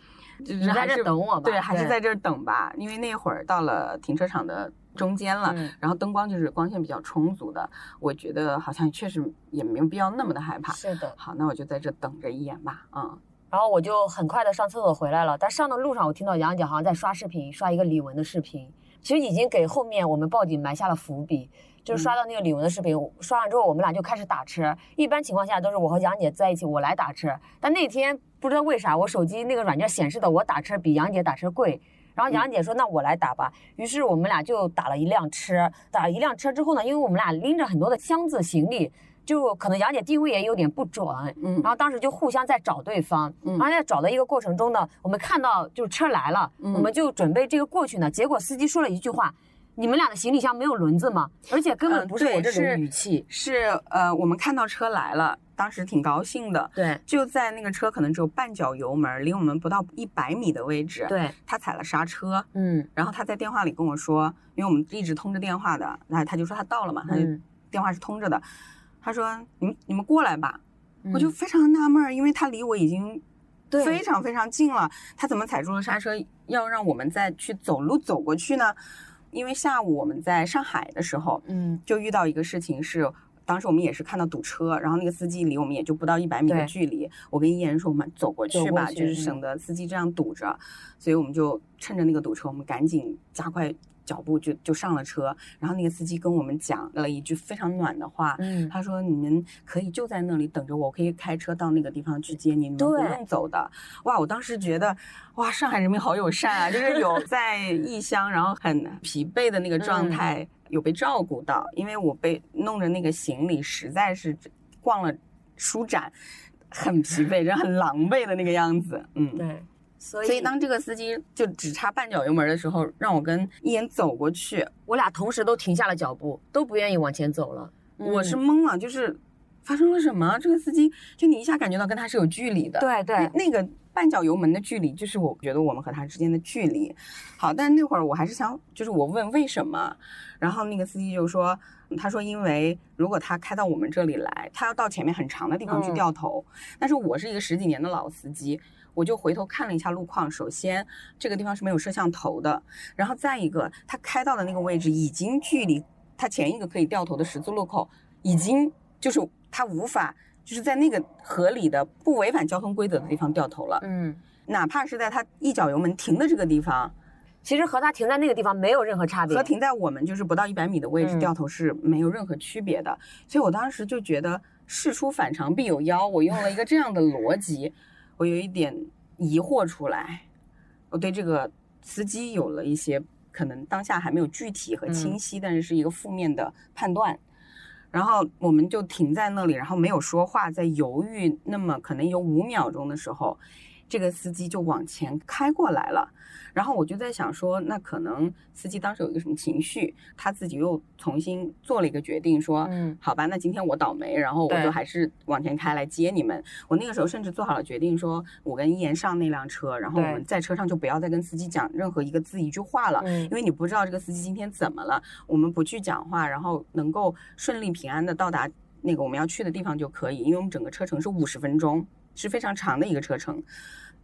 就是在这还是等我吧对，还是在这儿等吧，因为那会儿到了停车场的。中间了，嗯然后灯光就是光线比较充足的，我觉得好像确实也没有必要那么的害怕。是的。好，那我就在这等着一眼吧。嗯，然后我就很快的上厕所回来了，但上的路上我听到杨姐好像在刷视频，刷一个李玟的视频，其实已经给后面我们报警埋下了伏笔。就是刷到那个李玟的视频，刷完之后我们俩就开始打车。一般情况下都是我和杨姐在一起，我来打车。但那天不知道为啥，我手机那个软件显示的我打车比杨姐打车贵。然后杨姐说：“那我来打吧。”于是我们俩就打了一辆车。打了一辆车之后呢，因为我们俩拎着很多的箱子行李，就可能杨姐定位也有点不准，嗯然后当时就互相在找对方。嗯然后在找的一个过程中呢，我们看到就是车来了，嗯我们就准备这个过去呢。结果司机说了一句话：“你们俩的行李箱没有轮子吗？”而且根本嗯不是我这种语气。是呃，我们看到车来了，当时挺高兴的。对就在那个车可能只有半脚油门，离我们不到一百米的位置，对，他踩了刹车，嗯然后他在电话里跟我说，因为我们一直通着电话的，那他就说他到了嘛，他就嗯，电话是通着的，他说你们你们过来吧，我就嗯非常纳闷，因为他离我已经对非常非常近了，他怎么踩住了刹车，要让我们再去走路走过去呢？因为下午我们在上海的时候，嗯就遇到一个事情是。当时我们也是看到堵车，然后那个司机离我们也就不到一百米的距离。我跟依言说我们走过去吧，就是省嗯得司机这样堵着，所以我们就趁着那个堵车，我们赶紧加快脚步就就上了车。然后那个司机跟我们讲了一句非常暖的话，嗯，他说：“你们可以就在那里等着我，我可以开车到那个地方去接你，你们不用走的。”哇，我当时觉得，哇，上海人民好友善啊，就是有 在异乡，然后很疲惫的那个状嗯态，有被照顾到，因为我被弄着那个行李，实在是逛了书展，很疲惫，人很狼狈的那个样子，嗯。对，所以所以当这个司机就只差半脚油门的时候，让我跟一眼走过去，我俩同时都停下了脚步，都不愿意往前走了。我是嗯懵了，就是发生了什么？这个司机就你一下感觉到跟他是有距离的，对对那，个半脚油门的距离，就是我觉得我们和他之间的距离。好，但是那会儿我还是想，就是我问为什么，然后那个司机就说，他说因为如果他开到我们这里来，他要到前面很长的地方去嗯掉头，但是我是一个十几年的老司机。我就回头看了一下路况，首先这个地方是没有摄像头的，然后再一个，他开到的那个位置已经距离他前一个可以掉头的十字路口，已经就是他无法就是在那个合理的不违反交通规则的地方掉头了，嗯，哪怕是在他一脚油门停的这个地方，其实和他停在那个地方没有任何差别和。停在我们就是不到一百米的位置嗯掉头是没有任何区别的。所以我当时就觉得事出反常必有妖，我用了一个这样的逻辑，我有一点疑惑出来，我对这个司机有了一些可能当下还没有具体和清晰，但是是一个负面的判断。然后我们就停在那里，然后没有说话，在犹豫那么可能有五秒钟的时候，这个司机就往前开过来了。然后我就在想说，那可能司机当时有一个什么情绪，他自己又重新做了一个决定，说，嗯好吧，那今天我倒霉，然后我就还是往前开来接你们。我那个时候甚至做好了决定，说我跟一言上那辆车，然后我们在车上就不要再跟司机讲任何一个字一句话了，嗯因为你不知道这个司机今天怎么了，我们不去讲话，然后能够顺利平安的到达那个我们要去的地方就可以，因为我们整个车程是五十分钟，是非常长的一个车程。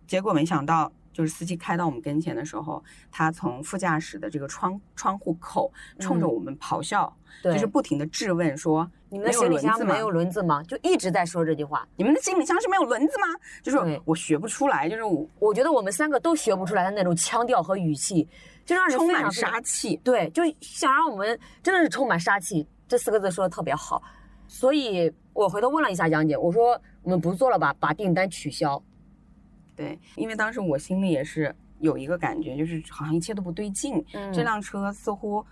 结果没想到，就是司机开到我们跟前的时候，他从副驾驶的这个窗窗户口冲着嗯我们咆哮，对，就是不停的质问说：“你们的行李箱没有轮子吗？就一直在说这句话。你们的行李箱是没有轮子吗？”就是我学不出来，就是我我觉得我们三个都学不出来的那种腔调和语气，就让人充满杀气。对，就想让我们真的是充满杀气，这四个字说的特别好。所以我回头问了一下杨姐，我说我们不做了吧，把订单取消。对，因为当时我心里也是有一个感觉，就是好像一切都不对劲。嗯这辆车似乎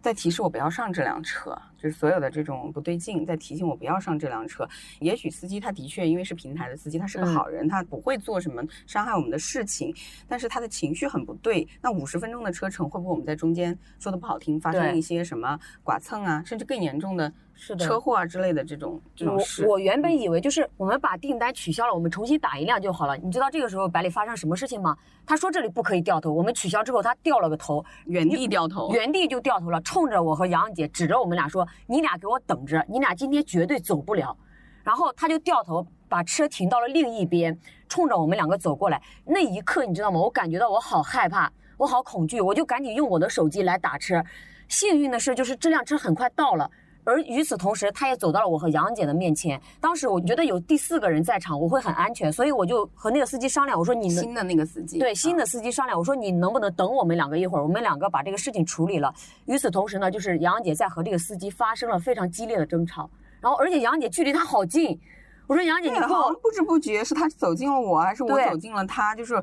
在提示我不要上这辆车，就是所有的这种不对劲在提醒我不要上这辆车。也许司机他的确因为是平台的司机，他是个嗯好人，他不会做什么伤害我们的事情，但是他的情绪很不对。那五十分钟的车程，会不会我们在中间说的不好听，发生一些什么剐蹭啊，甚至更严重的是的车祸啊之类的这种这种事？我我原本以为就是我们把订单取消了，我们重新打一辆就好了。你知道这个时候百里发生什么事情吗？他说这里不可以掉头，我们取消之后他掉了个头，原地掉头，原地就掉头了，冲着我和杨姐指着我们俩说：“你俩给我等着，你俩今天绝对走不了。”然后他就掉头把车停到了另一边，冲着我们两个走过来。那一刻你知道吗？我感觉到我好害怕，我好恐惧，我就赶紧用我的手机来打车。幸运的是，就是这辆车很快到了。而与此同时，他也走到了我和杨姐的面前。当时我觉得有第四个人在场，我会很安全，所以我就和那个司机商量，我说你新的那个司机，对新啊的司机商量，我说你能不能等我们两个一会儿，我们两个把这个事情处理了。与此同时呢，就是杨姐在和这个司机发生了非常激烈的争吵，然后而且杨姐距离他好近，我说杨姐你对，跟我好像不知不觉是他走近了我，还是我走近了他，就是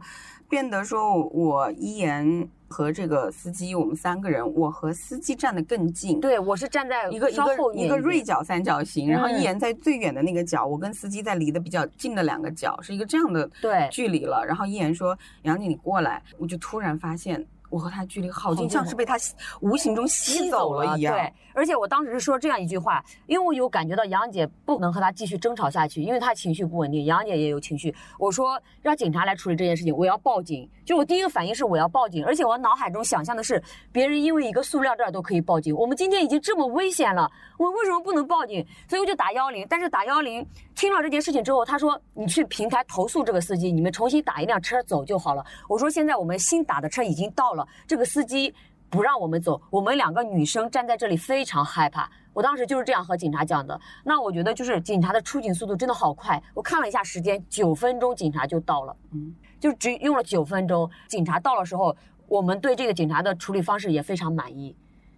变得说我一言和这个司机，我们三个人，我和司机站得更近。对我是站在一个一稍后面个一个锐角三角形，然后嗯一言在最远的那个角，我跟司机在离得比较近的两个角，是一个这样的对距离了。然后一言说：“杨姐，你过来。”我就突然发现我和他距离好近，好像是被他无形中吸走了一样。对，而且我当时是说这样一句话，因为我有感觉到杨姐不能和他继续争吵下去，因为她情绪不稳定，杨姐也有情绪。我说让警察来处理这件事情，我要报警。就我第一个反应是我要报警，而且我脑海中想象的是别人因为一个塑料袋都可以报警，我们今天已经这么危险了，我为什么不能报警？所以我就打幺零，但是打幺零听了这件事情之后，他说你去平台投诉这个司机，你们重新打一辆车走就好了。我说现在我们新打的车已经到了，这个司机不让我们走，我们两个女生站在这里非常害怕。我当时就是这样和警察讲的。那我觉得就是警察的出警速度真的好快，我看了一下时间，九分钟警察就到了，嗯，就只用了九分钟。警察到了时候，我们对这个警察的处理方式也非常满意。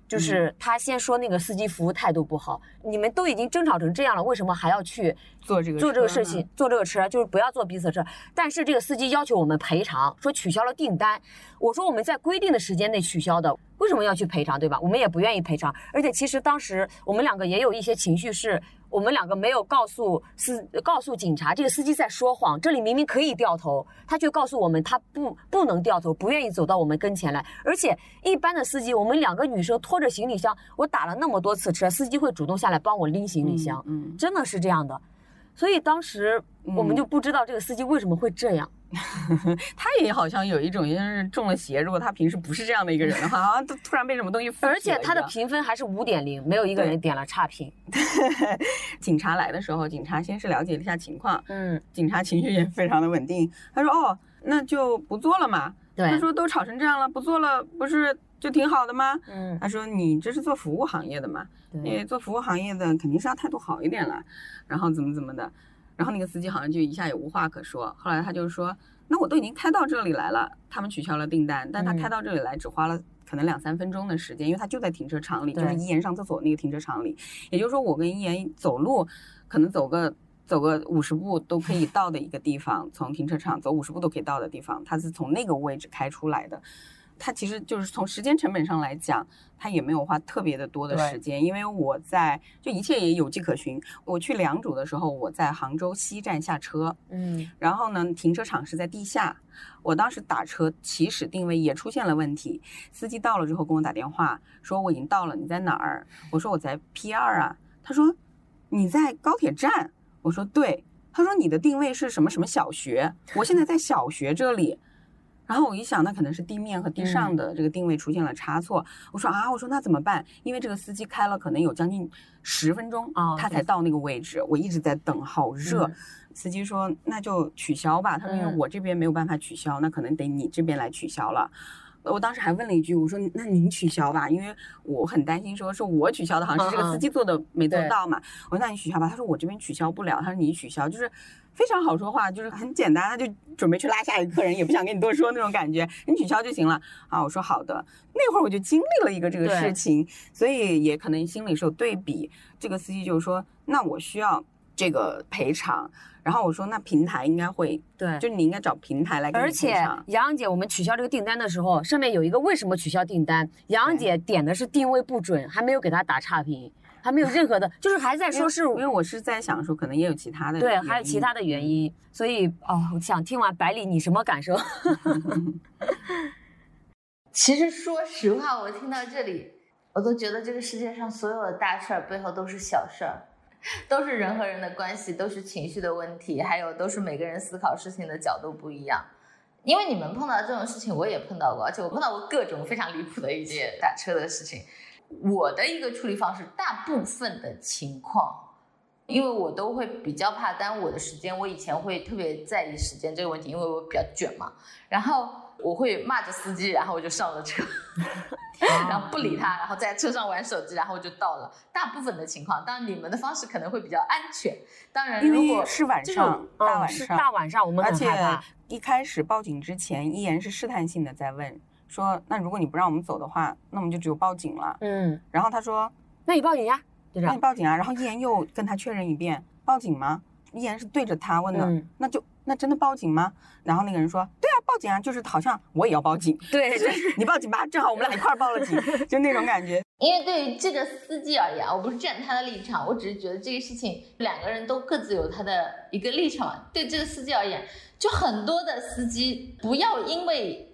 就是他先说那个司机服务态度不好，你们都已经争吵成这样了，为什么还要去做这个做这个事情，坐这个车，就是不要坐彼此的车。但是这个司机要求我们赔偿，说取消了订单。我说我们在规定的时间内取消的，为什么要去赔偿，对吧？我们也不愿意赔偿。而且其实当时我们两个也有一些情绪是，我们两个没有告诉司告诉警察，这个司机在说谎，这里明明可以掉头，他却告诉我们他不不能掉头，不愿意走到我们跟前来。而且一般的司机，我们两个女生拖着行李箱，我打了那么多次车，司机会主动下来帮我拎行李箱。嗯，真的是这样的。所以当时我们嗯就不知道这个司机为什么会这样。他也好像有一种就是中了邪，如果他平时不是这样的一个人的话，好像突突然被什么东西而且他的评分还是五点零，没有一个人点了差评。警察来的时候，警察先是了解了一下情况，嗯，警察情绪也非常的稳定。他说：“哦，那就不做了嘛。”对他，说：“都吵成这样了，不做了不是就挺好的吗？”嗯，他说：“你这是做服务行业的嘛，因为，做服务行业的肯定是要态度好一点了，然后怎么怎么的。”然后那个司机好像就一下也无话可说。后来他就说：“那我都已经开到这里来了，他们取消了订单，但他嗯开到这里来只花了。”可能两三分钟的时间，因为他就在停车场里，就是对一言上厕所那个停车场里。也就是说，我跟一言走路，可能走个走个五十步都可以到的一个地方，从停车场走五十步都可以到的地方，他是从那个位置开出来的。他其实就是从时间成本上来讲，他也没有花特别的多的时间，因为我在就一切也有迹可循。我去良渚的时候，我在杭州西站下车，嗯，然后呢，停车场是在地下。我当时打车起始定位也出现了问题，司机到了之后跟我打电话说我已经到了，你在哪儿？我说我在 P 二啊。他说你在高铁站。我说对。他说你的定位是什么什么小学？我现在在小学这里。然后我一想，那可能是地面和地上的这个定位出现了差错。我说啊，我说那怎么办？因为这个司机开了可能有将近十分钟，哦他才到那个位置，我一直在等，好热。嗯司机说那就取消吧，他说因为嗯我这边没有办法取消，那可能得你这边来取消了。我当时还问了一句，我说那您取消吧，因为我很担心说是我取消的，好像是这个司机做的没做到嘛。我说那你取消吧，他说我这边取消不了，他说你取消就是非常好说话，就是很简单，他就准备去拉下一个客人，也不想跟你多说那种感觉，你取消就行了啊。我说好的，那会儿我就经历了一个这个事情，所以也可能心里是有对比。这个司机就说，那我需要这个赔偿，然后我说那平台应该会，对就你应该找平台来给你赔而且偿。杨洋姐，我们取消这个订单的时候，上面有一个为什么取消订单？杨洋姐点的是定位不准，还没有给他打差评，还没有任何的，就是还在说是因为我是在想说，可能也有其他的对，还有其他的原因。所以哦，我想听完百里你什么感受？其实说实话，我听到这里，我都觉得这个世界上所有的大事儿背后都是小事儿，都是人和人的关系，都是情绪的问题，还有都是每个人思考事情的角度不一样。因为你们碰到这种事情，我也碰到过，而且我碰到过各种非常离谱的一些打车的事情。我的一个处理方式，大部分的情况，因为我都会比较怕耽误我的时间，我以前会特别在意时间这个问题，因为我比较卷嘛。然后我会骂着司机，然后我就上了车，然后不理他，然后在车上玩手机，然后就到了。大部分的情况，当然你们的方式可能会比较安全。当然，因如果为是晚上，大晚上，大晚上，我们而且很害怕。一开始报警之前，依然是试探性的在问说，那如果你不让我们走的话，那我们就只有报警了。嗯，然后他说，那你报警呀，就这样。那你报警啊。然后一言又跟他确认一遍，报警吗？一言是对着他问的，嗯那就那真的报警吗？然后那个人说，对啊，报警啊，就是好像我也要报警，对就是你报警吧，正好我们俩一块儿报了警，就那种感觉。因为对于这个司机而言，我不是站他的立场，我只是觉得这个事情两个人都各自有他的一个立场嘛。对这个司机而言，就很多的司机不要因为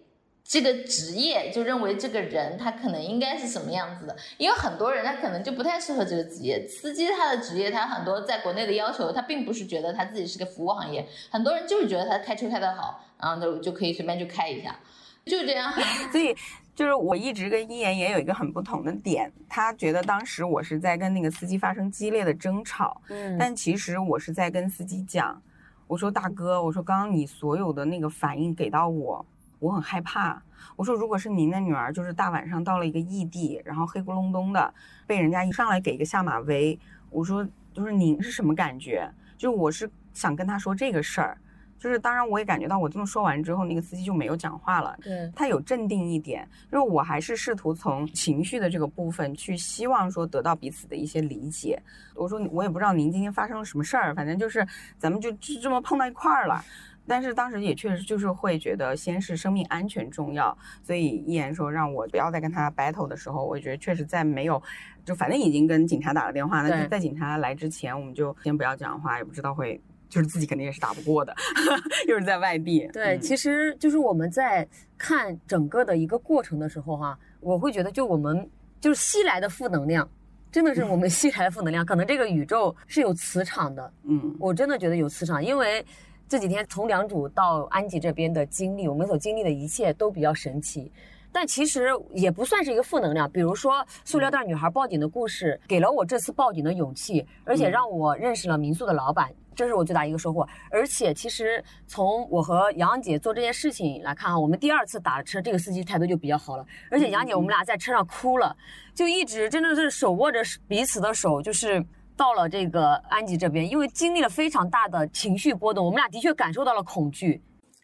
这个职业就认为这个人他可能应该是什么样子的，因为很多人他可能就不太适合这个职业。司机他的职业，他很多在国内的要求，他并不是觉得他自己是个服务行业，很多人就是觉得他开车开得好，然后就就可以随便就开一下，就这样。所以就是我一直跟一言也有一个很不同的点，他觉得当时我是在跟那个司机发生激烈的争吵，嗯，但其实我是在跟司机讲，我说大哥，我说刚刚你所有的那个反应给到我，我很害怕。我说如果是您的女儿，就是大晚上到了一个异地，然后黑咕隆咚的被人家一上来给一个下马威，我说就是您是什么感觉？就是我是想跟他说这个事儿。就是当然，我也感觉到我这么说完之后，那个司机就没有讲话了。对，他有镇定一点，就是我还是试图从情绪的这个部分去希望说得到彼此的一些理解。我说我也不知道您今天发生了什么事儿，反正就是咱们就就这么碰到一块儿了。但是当时也确实就是会觉得先是生命安全重要，所以一言说让我不要再跟他 battle 的时候，我觉得确实在没有，就反正已经跟警察打了电话，那就在警察来之前，我们就先不要讲话，也不知道会。就是自己肯定也是打不过的，又是在外地。对，嗯其实就是我们在看整个的一个过程的时候哈、我会觉得就我们就是吸来的负能量，真的是我们 吸来的负能量。可能这个宇宙是有磁场的，嗯我真的觉得有磁场，因为这几天从良渚到安吉这边的经历，我们所经历的一切都比较神奇。但其实也不算是一个负能量，比如说塑料袋女孩报警的故事，给了我这次报警的勇气，而且嗯让我认识了民宿的老板，这是我最大一个收获。而且其实从我和杨洋姐做这件事情来看啊，我们第二次打车，这个司机态度就比较好了。而且杨姐，我们俩在车上哭了，就一直真的是手握着彼此的手，就是。到了这个安吉这边，因为经历了非常大的情绪波动，我们俩的确感受到了恐惧。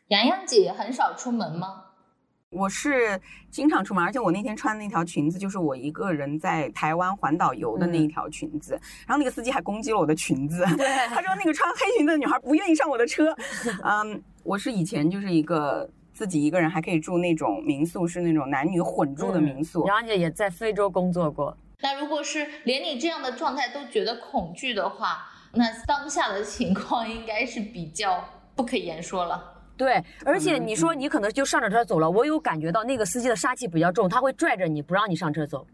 洋洋姐很少出门吗？我是经常出门，而且我那天穿的那条裙子就是我一个人在台湾环岛游的那一条裙子。然后那个司机还攻击了我的裙子，他说那个穿黑裙子的女孩不愿意上我的车。嗯，我是以前就是一个自己一个人还可以住那种民宿，是那种男女混住的民宿。杨姐也在非洲工作过，那如果是连你这样的状态都觉得恐惧的话，那当下的情况应该是比较不可言说了。对，而且你说你可能就上着车走了，我有感觉到那个司机的杀气比较重，他会拽着你不让你上车走，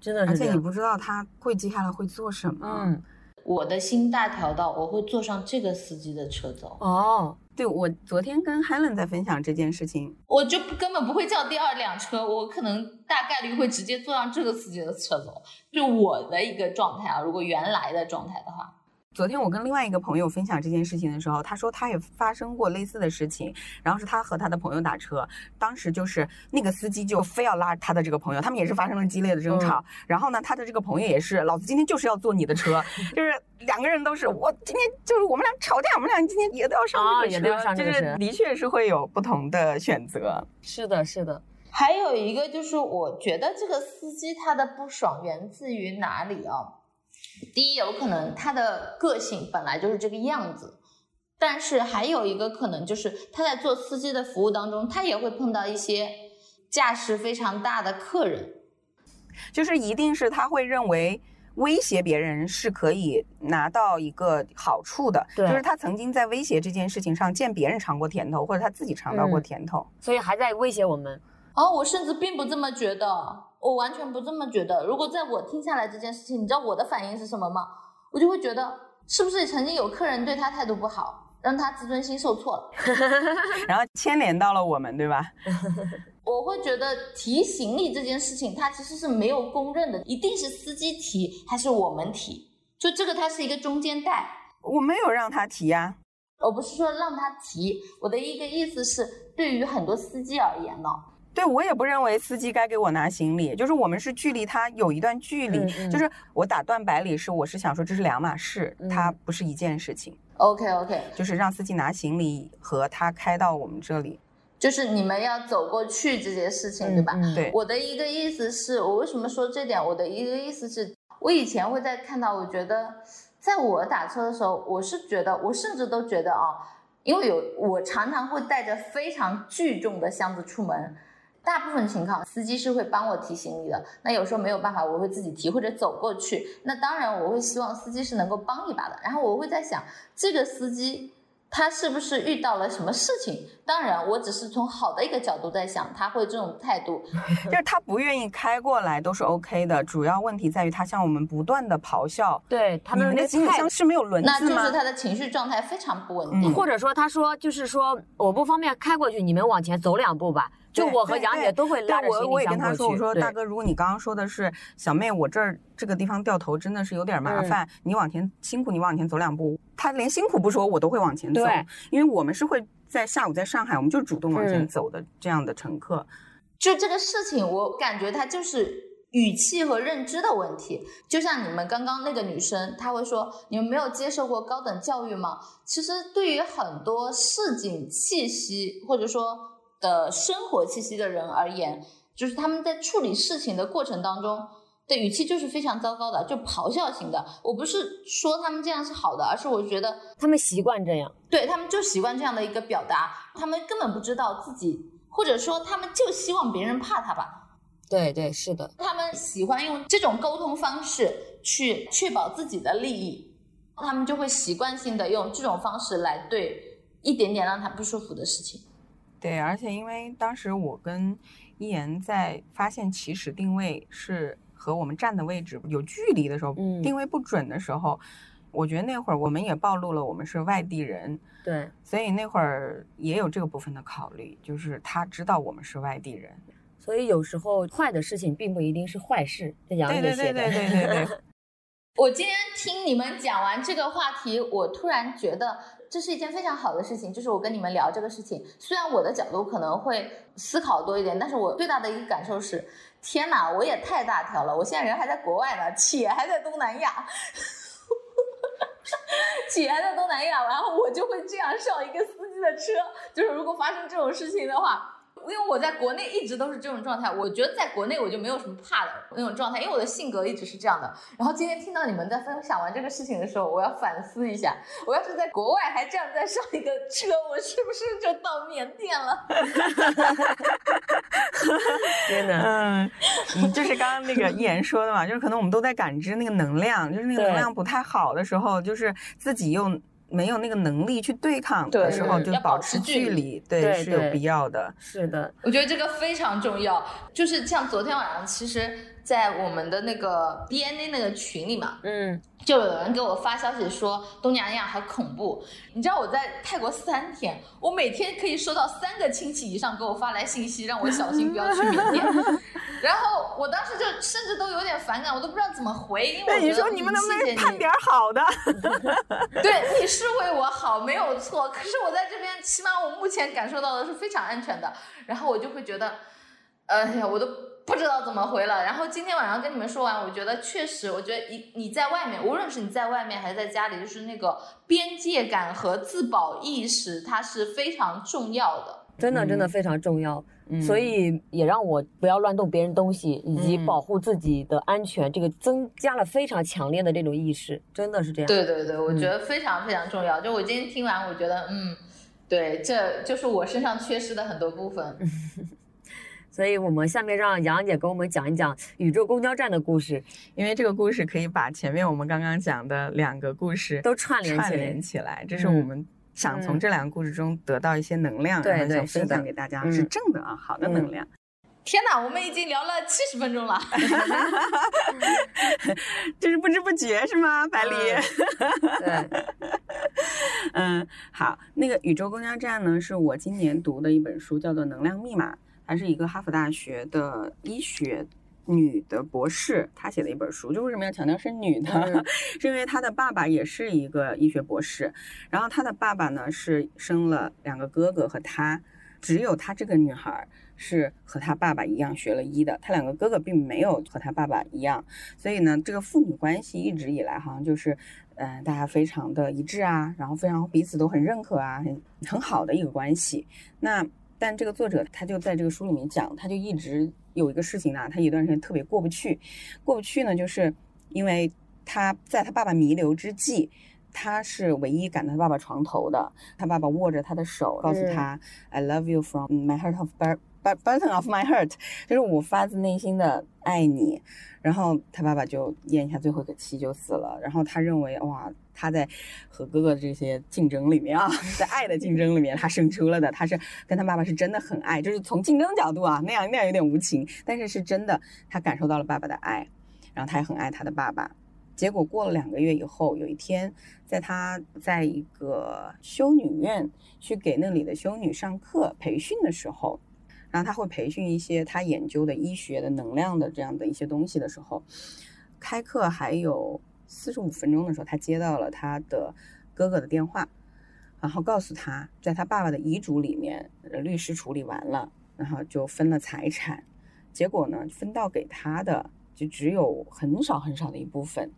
真的而且你。不知道他会接下来会做什么。嗯，我的心大条到我会坐上这个司机的车走，哦，对我昨天跟 Helen 在分享这件事情，我就根本不会叫第二辆车，我可能大概率会直接坐上这个司机的车走，就我的一个状态啊。如果原来的状态的话，昨天我跟另外一个朋友分享这件事情的时候，他说他也发生过类似的事情，然后是他和他的朋友打车，当时就是那个司机就非要拉他的这个朋友，他们也是发生了激烈的争吵，然后呢，他的这个朋友也是，老子今天就是要坐你的车，就是两个人都是，我今天就是我们俩吵架，我们俩今天也都要上哦这个车，也都要上这个就是的确是会有不同的选择。是的，是的，还有一个就是，我觉得这个司机他的不爽源自于哪里啊？第一，有可能他的个性本来就是这个样子，但是还有一个可能就是他在做司机的服务当中，他也会碰到一些架势非常大的客人。就是一定是他会认为威胁别人是可以拿到一个好处的，对就是他曾经在威胁这件事情上见别人尝过甜头，或者他自己尝到过嗯甜头。所以还在威胁我们。哦，我甚至并不这么觉得，我完全不这么觉得。如果在我听下来这件事情，你知道我的反应是什么吗？我就会觉得，是不是曾经有客人对他态度不好，让他自尊心受挫了？然后牵连到了我们，对吧？我会觉得提行李这件事情，它其实是没有公认的，一定是司机提还是我们提？就这个，它是一个中间带。我没有让他提呀、我不是说让他提，我的一个意思是，对于很多司机而言呢，对我也不认为司机该给我拿行李，就是我们是距离他有一段距离，嗯嗯就是我打断百里是我是想说这是两码事，嗯它不是一件事情，OK OK，就是让司机拿行李和他开到我们这里，就是你们要走过去这件事情，对吧？嗯对我的一个意思是我为什么说这点？我的一个意思是我以前会在看到，我觉得在我打车的时候，我是觉得，我甚至都觉得啊，因为有我常常会带着非常巨重的箱子出门。大部分情况，司机是会帮我提行李的。那有时候没有办法，我会自己提或者走过去。那当然，我会希望司机是能够帮一把的。然后我会在想，这个司机他是不是遇到了什么事情？当然，我只是从好的一个角度在想，他会这种态度。就是他不愿意开过来都是 OK 的，主要问题在于他向我们不断的咆哮。对他们那你们的行李态箱是没有轮子那就？是他的情绪状态非常不稳定。嗯或者说他说就是说我不方便开过去，你们往前走两步吧。就我和杨姐都会拉着对我我行李跟他说，我说大哥，如果你刚刚说的是小妹，我这儿这个地方掉头真的是有点麻嗯烦，你往前辛苦你往前走两步，他连辛苦不说，我都会往前走，因为我们是会在下午在上海，我们就主动往前嗯走的这样的乘客。就这个事情，我感觉他就是语气和认知的问题。就像你们刚刚那个女生，她会说：“你们没有接受过高等教育吗？”其实对于很多市井气息或者说的生活气息的人而言，就是他们在处理事情的过程当中。的语气就是非常糟糕的，就咆哮型的。我不是说他们这样是好的，而是我觉得他们习惯这样。对他们就习惯这样的一个表达，他们根本不知道自己，或者说他们就希望别人怕他吧。对对，是的。他们喜欢用这种沟通方式去确保自己的利益，他们就会习惯性的用这种方式来对一点点让他不舒服的事情。对，而且因为当时我跟一言在发现起始定位是和我们站的位置有距离的时候，嗯定位不准的时候，我觉得那会儿我们也暴露了我们是外地人，对，所以那会儿也有这个部分的考虑，就是他知道我们是外地人。所以有时候坏的事情并不一定是坏事。杨对对。对对对对。我今天听你们讲完这个话题，我突然觉得这是一件非常好的事情，就是我跟你们聊这个事情。虽然我的角度可能会思考多一点，但是我最大的一个感受是，天哪，我也太大条了！我现在人还在国外呢，且还在东南亚，且还在东南亚，然后我就会这样上一个司机的车，就是如果发生这种事情的话。因为我在国内一直都是这种状态，我觉得在国内我就没有什么怕的那种状态，因为我的性格一直是这样的。然后今天听到你们在分享完这个事情的时候，我要反思一下，我要是在国外还这样再上一个车，我是不是就到缅甸了？真的。嗯，嗯就是刚刚那个一言说的嘛，就是可能我们都在感知那个能量，就是那个能量不太好的时候，就是自己又没有那个能力去对抗的时候，对要保就保持持距离，对是有必要的。是的，我觉得这个非常重要，就是像昨天晚上，其实，在我们的那个 DNA 那个群里嘛，嗯，就有人给我发消息说东南亚很恐怖。你知道我在泰国三天，我每天可以收到三个亲戚以上给我发来信息，让我小心不要去缅甸。然后我当时就甚至都有点反感，我都不知道怎么回，因为你我觉得嗯说你们能不能盼点儿好的？对，你是为我好，没有错。可是我在这边，起码我目前感受到的是非常安全的。然后我就会觉得，哎呀，我都不知道怎么回了。然后今天晚上跟你们说完，我觉得确实，我觉得你你在外面，无论是你在外面还是在家里，就是那个边界感和自保意识，它是非常重要的。真的真的嗯非常重要。嗯所以也让我不要乱动别人东西，以及嗯。保护自己的安全，这个增加了非常强烈的这种意识，真的是这样。对对对，我嗯觉得非常非常重要。就我今天听完，我觉得，嗯，对，这就是我身上缺失的很多部分。所以我们下面让杨姐给我们讲一讲宇宙公交站的故事，因为这个故事可以把前面我们刚刚讲的两个故事都串联串起来。联起来，这是嗯。我们想从这两个故事中得到一些能量，对然后想分享给大家，嗯是正的啊，好的能量。天哪，我们已经聊了七十分钟了。就是不知不觉是吗，百里？对，嗯，好，那个宇宙公交站呢，是我今年读的一本书，叫做《能量密码》，它是一个哈佛大学的医学女的博士，她写的一本书。就为什么要强调是女的？嗯 是因为她的爸爸也是一个医学博士，然后她的爸爸呢是生了两个哥哥和她，只有她这个女孩。是和她爸爸一样学了医的，她两个哥哥并没有和她爸爸一样，所以呢，这个父女关系一直以来好像就是，呃，大家非常的一致啊，然后非常彼此都很认可啊，很很好的一个关系。那但这个作者他就在这个书里面讲，他就一直有一个事情呢，他有一段时间特别过不去，过不去呢，就是因为他在他爸爸弥留之际。他是唯一赶到他爸爸床头的，他爸爸握着他的手，告诉嗯他、“I love you from my heart of b u r b u r button of my heart”，就是我发自内心的爱你。然后他爸爸就咽下最后一口气就死了。然后他认为，哇，他在和哥哥的这些竞争里面啊，在爱的竞争里面，他胜出了的。他是跟他爸爸是真的很爱，就是从竞争角度啊，那样那样有点无情，但是是真的，他感受到了爸爸的爱，然后他也很爱他的爸爸。结果过了两个月以后，有一天，在他在一个修女院去给那里的修女上课培训的时候，然后他会培训一些他研究的医学的能量的这样的一些东西的时候，开课还有四十五分钟的时候，他接到了他的哥哥的电话，然后告诉他，在他爸爸的遗嘱里面，律师处理完了，然后就分了财产，结果呢，分到给他的就只有很少很少的一部分，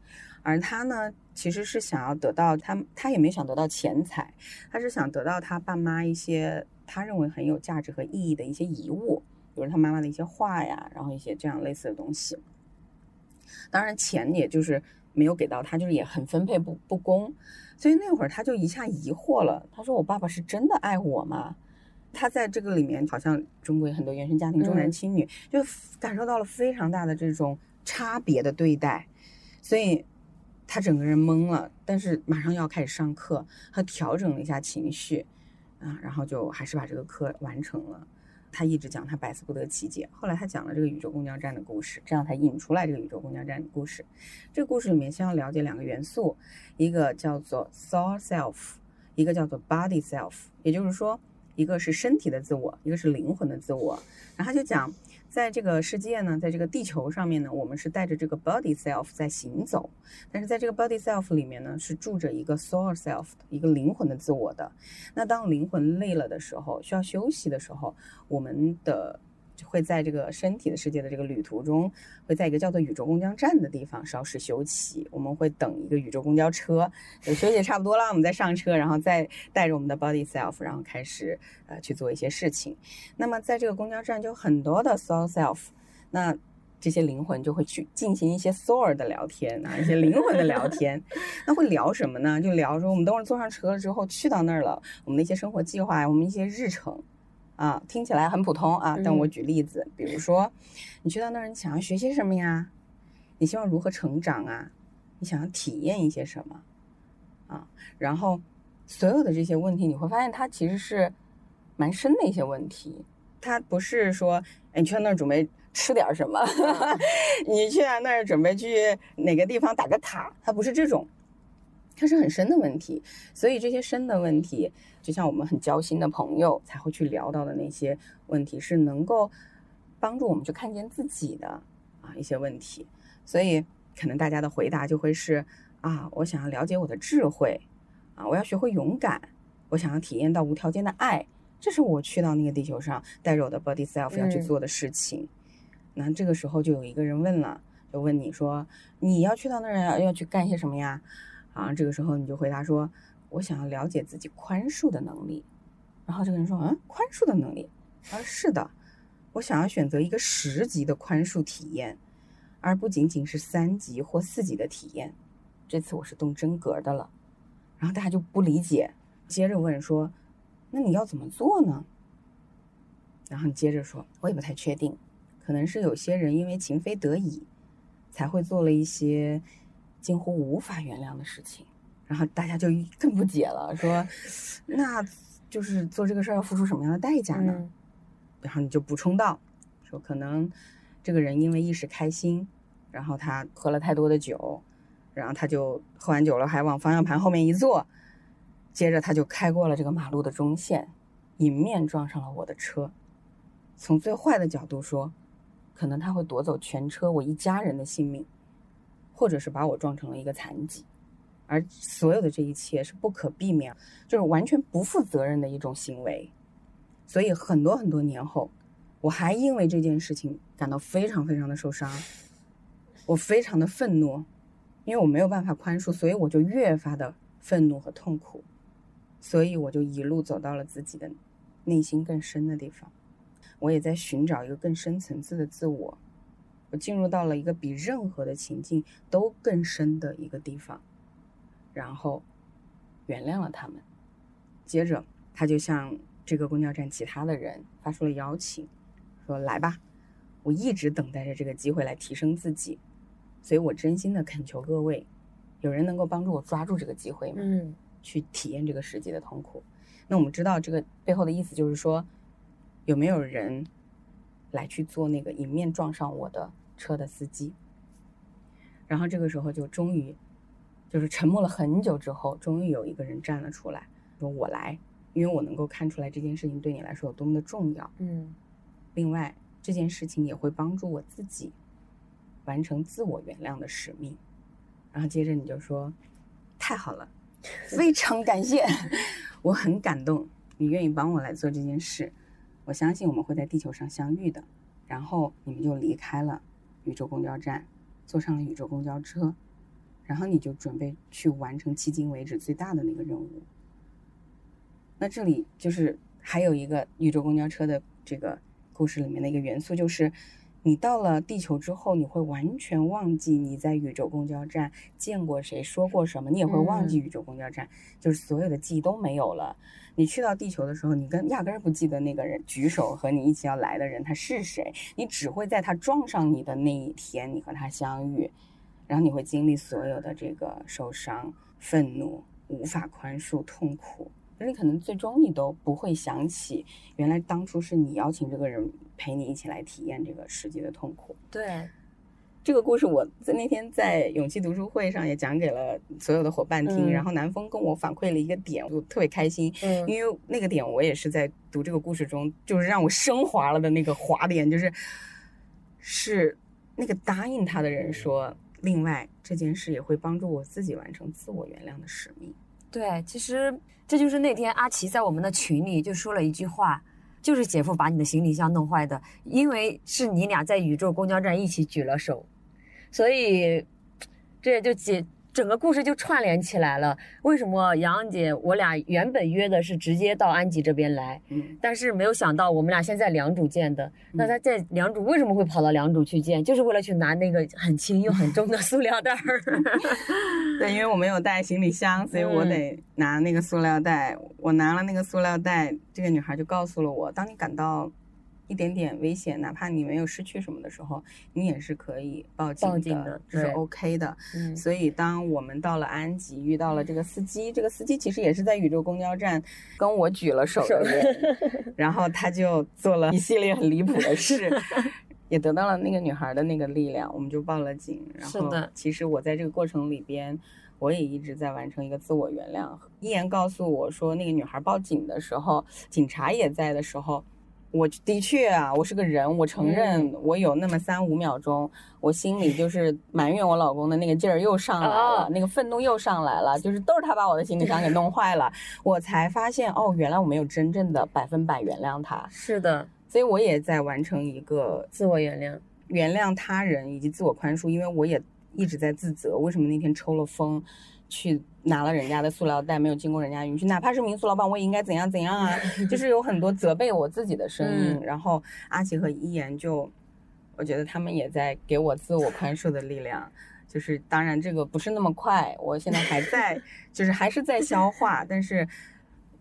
而他呢，其实是想要得到他，他也没想得到钱财，他是想得到他爸妈一些他认为很有价值和意义的一些遗物，比如他妈妈的一些画呀，然后一些这样类似的东西。当然，钱也就是没有给到他，就是也很分配不不公，所以那会儿他就一下疑惑了。他说：“我爸爸是真的爱我吗？”他在这个里面，好像中国有很多原生家庭重男嗯轻女，就感受到了非常大的这种差别的对待，所以他整个人懵了。但是马上要开始上课，他调整了一下情绪，啊，然后就还是把这个课完成了。他一直讲他百思不得其解，后来他讲了这个宇宙公交站的故事，这样才引出来这个宇宙公交站的故事。这个故事里面先要了解两个元素，一个叫做 soul self，一个叫做 body self，也就是说，一个是身体的自我，一个是灵魂的自我。然后他就讲，在这个世界呢，在这个地球上面呢，我们是带着这个 body self 在行走，但是在这个 body self 里面呢，是住着一个 soul self，一个灵魂的自我的。那当灵魂累了的时候，需要休息的时候，我们的会在这个身体的世界的这个旅途中，会在一个叫做宇宙公交站的地方稍事休息。我们会等一个宇宙公交车，就休息差不多了，我们再上车，然后再带着我们的 body self，然后开始呃去做一些事情。那么在这个公交站就有很多的 soul self，那这些灵魂就会去进行一些 soul 的聊天啊，一些灵魂的聊天。那会聊什么呢？就聊说我们等会儿坐上车了之后去到那儿了，我们的一些生活计划，我们一些日程啊，听起来很普通啊，但我举例子，比如说你去到那儿，你想要学些什么呀？你希望如何成长啊？你想要体验一些什么啊？然后所有的这些问题，你会发现它其实是蛮深的一些问题。它不是说，哎，你去到那儿准备吃点什么，你去到那儿准备去哪个地方打个卡，它不是这种，它是很深的问题。所以这些深的问题，就像我们很交心的朋友才会去聊到的那些问题，是能够帮助我们去看见自己的啊一些问题。所以可能大家的回答就会是啊，我想要了解我的智慧，啊，我要学会勇敢，我想要体验到无条件的爱。这是我去到那个地球上带着我的 body self 要去做的事情。那这个时候就有一个人问了，就问你说你要去到那儿要要去干些什么呀？啊，这个时候你就回答说，我想要了解自己宽恕的能力。然后这个人说，嗯，宽恕的能力？他说是的，我想要选择一个十级的宽恕体验，而不仅仅是三级或四级的体验。这次我是动真格的了。然后大家就不理解，接着问说。那你要怎么做呢？然后你接着说，我也不太确定，可能是有些人因为情非得已，才会做了一些近乎无法原谅的事情。然后大家就更不解了，说，那就是做这个事儿要付出什么样的代价呢？然后你就补充到，说可能这个人因为一时开心，然后他喝了太多的酒，然后他就喝完酒了还往方向盘后面一坐。接着他就开过了这个马路的中线，迎面撞上了我的车。从最坏的角度说，可能他会夺走全车我一家人的性命，或者是把我撞成了一个残疾。而所有的这一切是不可避免，就是完全不负责任的一种行为。所以很多很多年后，我还因为这件事情感到非常非常的受伤，我非常的愤怒，因为我没有办法宽恕，所以我就越发的愤怒和痛苦。所以我就一路走到了自己的内心更深的地方，我也在寻找一个更深层次的自我。我进入到了一个比任何的情境都更深的一个地方，然后原谅了他们。接着，他就向这个公交站其他的人发出了邀请，说：“来吧，我一直等待着这个机会来提升自己，所以我真心的恳求各位，有人能够帮助我抓住这个机会吗？”嗯。去体验这个实际的痛苦，那我们知道这个背后的意思就是说，有没有人来去做那个迎面撞上我的车的司机？然后这个时候就终于，就是沉默了很久之后，终于有一个人站了出来，说我来，因为我能够看出来这件事情对你来说有多么的重要。嗯，另外这件事情也会帮助我自己完成自我原谅的使命。然后接着你就说，太好了。非常感谢，我很感动，你愿意帮我来做这件事，我相信我们会在地球上相遇的。然后你们就离开了宇宙公交站，坐上了宇宙公交车，然后你就准备去完成迄今为止最大的那个任务。那这里就是还有一个宇宙公交车的这个故事里面的一个元素，就是。你到了地球之后，你会完全忘记你在宇宙公交站见过谁、说过什么，你也会忘记宇宙公交站，就是所有的记忆都没有了。你去到地球的时候，你跟压根儿不记得那个人举手和你一起要来的人他是谁，你只会在他撞上你的那一天，你和他相遇，然后你会经历所有的这个受伤、愤怒、无法宽恕、痛苦。你可能最终你都不会想起，原来当初是你邀请这个人陪你一起来体验这个世界的痛苦。对，这个故事我在那天在勇气读书会上也讲给了所有的伙伴听，然后南风跟我反馈了一个点，我特别开心，嗯，因为那个点我也是在读这个故事中，就是让我升华了的那个华点，就是是那个答应他的人说，另外这件事也会帮助我自己完成自我原谅的使命。对，其实。这就是那天阿奇在我们的群里就说了一句话，就是姐夫把你的行李箱弄坏的，因为是你俩在宇宙公交站一起举了手，所以这也就解。整个故事就串联起来了。为什么杨洋姐我俩原本约的是直接到安吉这边来，嗯，但是没有想到我们俩现在良渚见的。那他在良渚为什么会跑到良渚去见？就是为了去拿那个很轻又很重的塑料袋儿。对，因为我没有带行李箱，所以我得拿那个塑料袋。我拿了那个塑料袋，这个女孩就告诉了我：当你感到一点点危险，哪怕你没有失去什么的时候，你也是可以报警的这是 OK 的。嗯，所以，当我们到了安吉，遇到了这个司机，这个司机其实也是在宇宙公交站跟我举了手的人，然后他就做了一系列很离谱的事，也得到了那个女孩的那个力量，我们就报了警。然后其实我在这个过程里边，我也一直在完成一个自我原谅。一言告诉我说，那个女孩报警的时候，警察也在的时候。我的确啊，我是个人，我承认我有那么三五秒钟，我心里就是埋怨我老公的那个劲儿又上来了，哦。那个愤怒又上来了，就是都是他把我的行李箱给弄坏了，我才发现哦，原来我没有真正的百分百原谅他，是的，所以我也在完成一个自我原谅。原谅他人以及自我宽恕，因为我也一直在自责，为什么那天抽了风，去拿了人家的塑料袋，没有经过人家允许，哪怕是民宿老板，我也应该怎样怎样啊，就是有很多责备我自己的声音。嗯然后阿奇和一言就，我觉得他们也在给我自我宽恕的力量。就是当然这个不是那么快，我现在还在，就是还是在消化，但是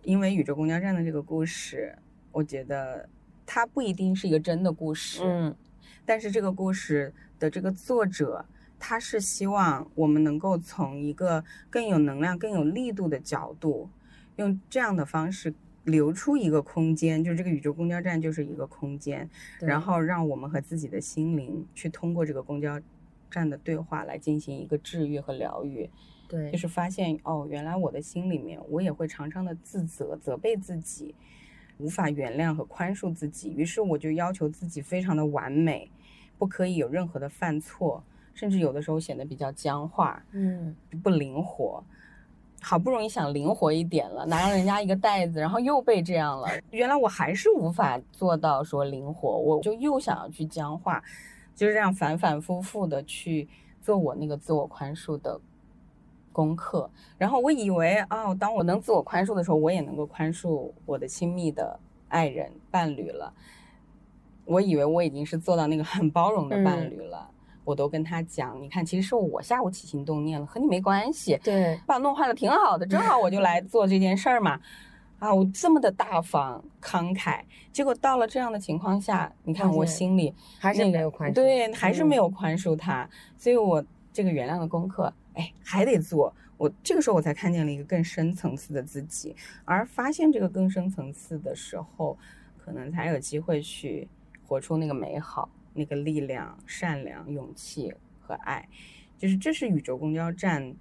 因为宇宙公交站的这个故事，我觉得它不一定是一个真的故事，嗯，但是这个故事的这个作者，他是希望我们能够从一个更有能量、更有力度的角度，用这样的方式留出一个空间，就是这个宇宙公交站就是一个空间，然后让我们和自己的心灵去通过这个公交站的对话来进行一个治愈和疗愈。对，就是发现哦，原来我的心里面我也会常常的自责、责备自己，无法原谅和宽恕自己，于是我就要求自己非常的完美，不可以有任何的犯错，甚至有的时候显得比较僵化、嗯，不灵活。好不容易想灵活一点了，拿了人家一个袋子，然后又被这样了。原来我还是无法做到说灵活，我就又想要去僵化，就是这样反反复复的去做我那个自我宽恕的功课。然后我以为哦，当我能自我宽恕的时候，我也能够宽恕我的亲密的爱人、伴侣了。我以为我已经是做到那个很包容的伴侣了。我都跟他讲，你看，其实是我下午起心动念了，和你没关系。对，把我弄坏了挺好的，正好我就来 做这件事儿嘛。啊，我这么的大方慷慨，结果到了这样的情况下，你看我心里还是那个没有宽恕对，还是嗯没有宽恕他，所以我这个原谅的功课，哎，还得做。我这个时候我才看见了一个更深层次的自己，而发现这个更深层次的时候，可能才有机会去活出那个美好、那个力量、善良、勇气和爱。就是这是宇宙公交站，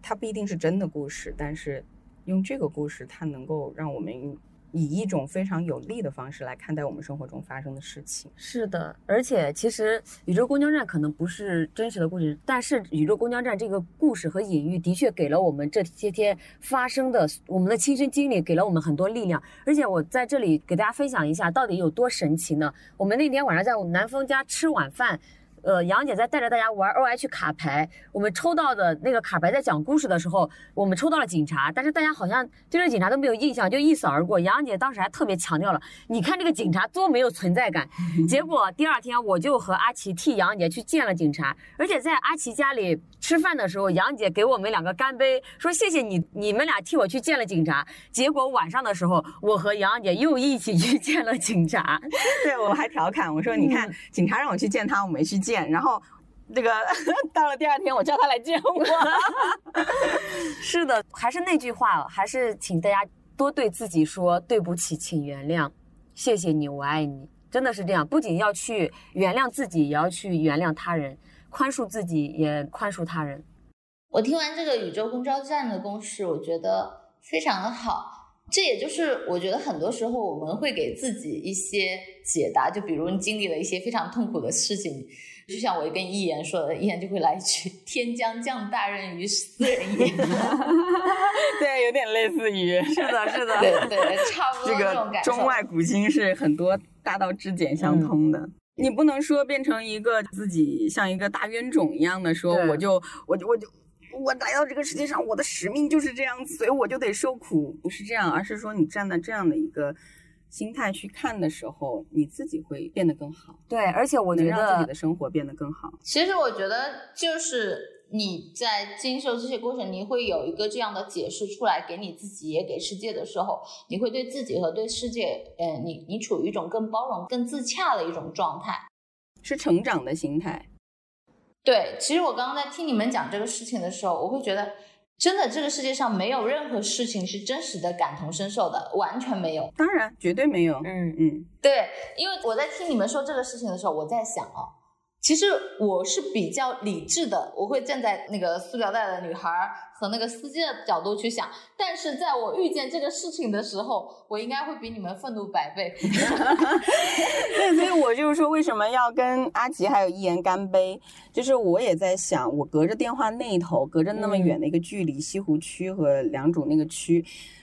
它不一定是真的故事，但是用这个故事，它能够让我们以一种非常有利的方式来看待我们生活中发生的事情。是的，而且其实宇宙公交站可能不是真实的故事，但是宇宙公交站这个故事和隐喻的确给了我们这些天发生的我们的亲身经历，给了我们很多力量。而且我在这里给大家分享一下，到底有多神奇呢？我们那天晚上在南风家吃晚饭。呃，杨姐在带着大家玩 O H 卡牌，我们抽到的那个卡牌在讲故事的时候，我们抽到了警察，但是大家好像对这个警察都没有印象，就一扫而过。杨姐当时还特别强调了，你看这个警察多没有存在感。结果第二天我就和阿奇替杨姐去见了警察，而且在阿奇家里吃饭的时候，杨姐给我们两个干杯，说谢谢你，你们俩替我去见了警察。结果晚上的时候，我和杨姐又一起去见了警察。对我还调侃我说：“你看，警察让我去见他，我没去见。然后这个 到了第二天，我叫他来见我。是的，还是那句话，还是请大家多对自己说对不起，请原谅，谢谢你，我爱你，真的是这样。不仅要去原谅自己，也要去原谅他人，宽恕自己，也宽恕他人。我听完这个宇宙公交站的公式，我觉得非常的好。这也就是我觉得很多时候我们会给自己一些解答，就比如你经历了一些非常痛苦的事情，就像我跟一言说的，一言就会来一句“天将降大任于斯人也 ”，对，有点类似于是的，是的，对对，差不多这这种感受。个中外古今是很多大道至简相通的。你不能说变成一个自己像一个大冤种一样的说，我就我就我就我来到这个世界上，我的使命就是这样，所以我就得受苦，不是这样，而是说你站在这样的一个心态去看的时候，你自己会变得更好，对，而且我觉能让自己的生活变得更好。其实我觉得就是你在经受这些过程，你会有一个这样的解释出来给你自己也给世界的时候，你会对自己和对世界，呃，你你处于一种更包容、更自洽的一种状态。是成长的心态。对，其实我刚刚在听你们讲这个事情的时候，我会觉得，真的这个世界上没有任何事情是真实的感同身受的，完全没有。当然，绝对没有。嗯嗯，对，因为我在听你们说这个事情的时候，我在想啊，其实我是比较理智的，我会站在那个塑料袋的女孩儿和那个司机的角度去想，但是在我遇见这个事情的时候，我应该会比你们愤怒百倍。对，所以我就是说，为什么要跟阿吉还有一言干杯？就是我也在想，我隔着电话那头，隔着那么远的一个距离，西湖区和良渚那个区。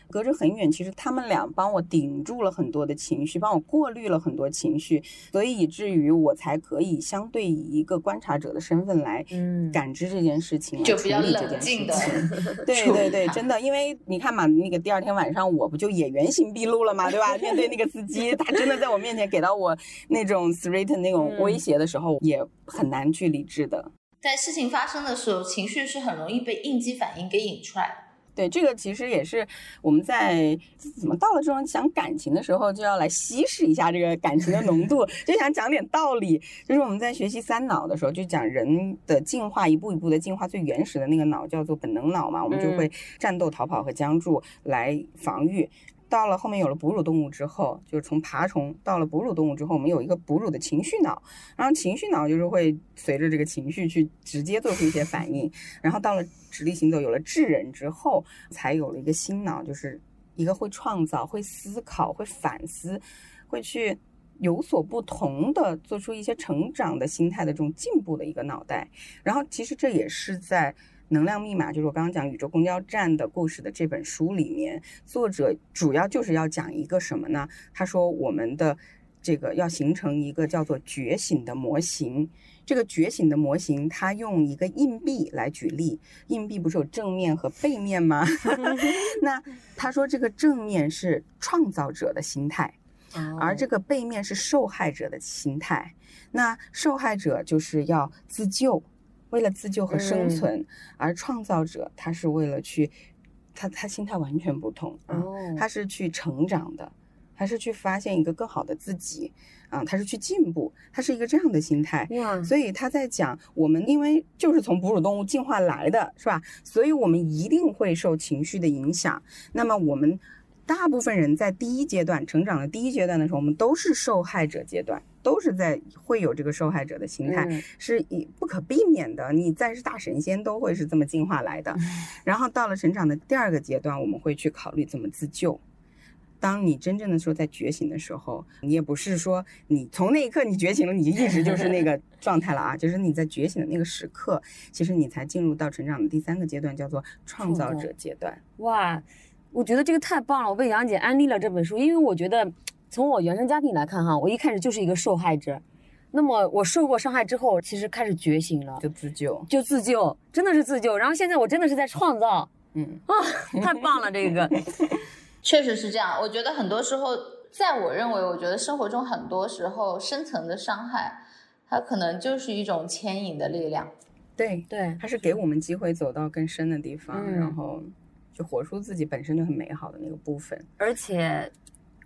隔着很远，其实他们俩帮我顶住了很多的情绪，帮我过滤了很多情绪，所以以至于我才可以相对以一个观察者的身份来嗯感知这件事情，来就比较处理这冷件事静的情。对对对，真的，因为你看嘛，那个第二天晚上我不就也原形毕露了嘛，对吧？面对那个司机，他真的在我面前给到我那种 threat 那种嗯威胁的时候，也很难去理智的。在事情发生的时候，情绪是很容易被应激反应给引出来的。对，这个其实也是我们在怎么到了这种讲感情的时候，就要来稀释一下这个感情的浓度，就想讲点道理。就是我们在学习三脑的时候，就讲人的进化，一步一步的进化，最原始的那个脑叫做本能脑嘛，我们就会战斗、逃跑和僵住来防御。到了后面有了哺乳动物之后，就是从爬虫到了哺乳动物之后，我们有一个哺乳的情绪脑，然后情绪脑就是会随着这个情绪去直接做出一些反应，然后到了直立行走，有了智人之后，才有了一个新脑，就是一个会创造、会思考、会反思、会去有所不同的做出一些成长的心态的这种进步的一个脑袋。然后其实这也是在。能量密码就是我刚刚讲宇宙公交站的故事的这本书里面，作者主要就是要讲一个什么呢？他说我们的这个要形成一个叫做觉醒的模型。这个觉醒的模型，它用一个硬币来举例，硬币不是有正面和背面吗？那他说这个正面是创造者的心态，而这个背面是受害者的心态。那受害者就是要自救，为了自救和生存，而创造者他是为了去，他他心态完全不同啊，哦他是去成长的，他是去发现一个更好的自己啊，他是去进步，他是一个这样的心态。哇，所以他在讲，我们因为就是从哺乳动物进化来的，是吧？所以我们一定会受情绪的影响。那么我们大部分人在第一阶段成长的第一阶段的时候，我们都是受害者阶段，都是在会有这个受害者的心态，嗯是以不可避免的。你再是大神仙都会是这么进化来的。然后到了成长的第二个阶段，我们会去考虑怎么自救。当你真正的说在觉醒的时候，你也不是说你从那一刻你觉醒了，你就一直就是那个 状态了啊，就是你在觉醒的那个时刻，其实你才进入到成长的第三个阶段，叫做创造者阶段。哇，我觉得这个太棒了！我被杨姐安利了这本书，因为我觉得从我原生家庭来看哈，我一开始就是一个受害者。那么我受过伤害之后，其实开始觉醒了，就自救，就自救，真的是自救。然后现在我真的是在创造嗯，啊，太棒了！这个，确实是这样，我觉得很多时候，在我认为，我觉得生活中很多时候深层的伤害，它可能就是一种牵引的力量。对，对，它是给我们机会走到更深的地方，嗯然后就活出自己本身就很美好的那个部分。而且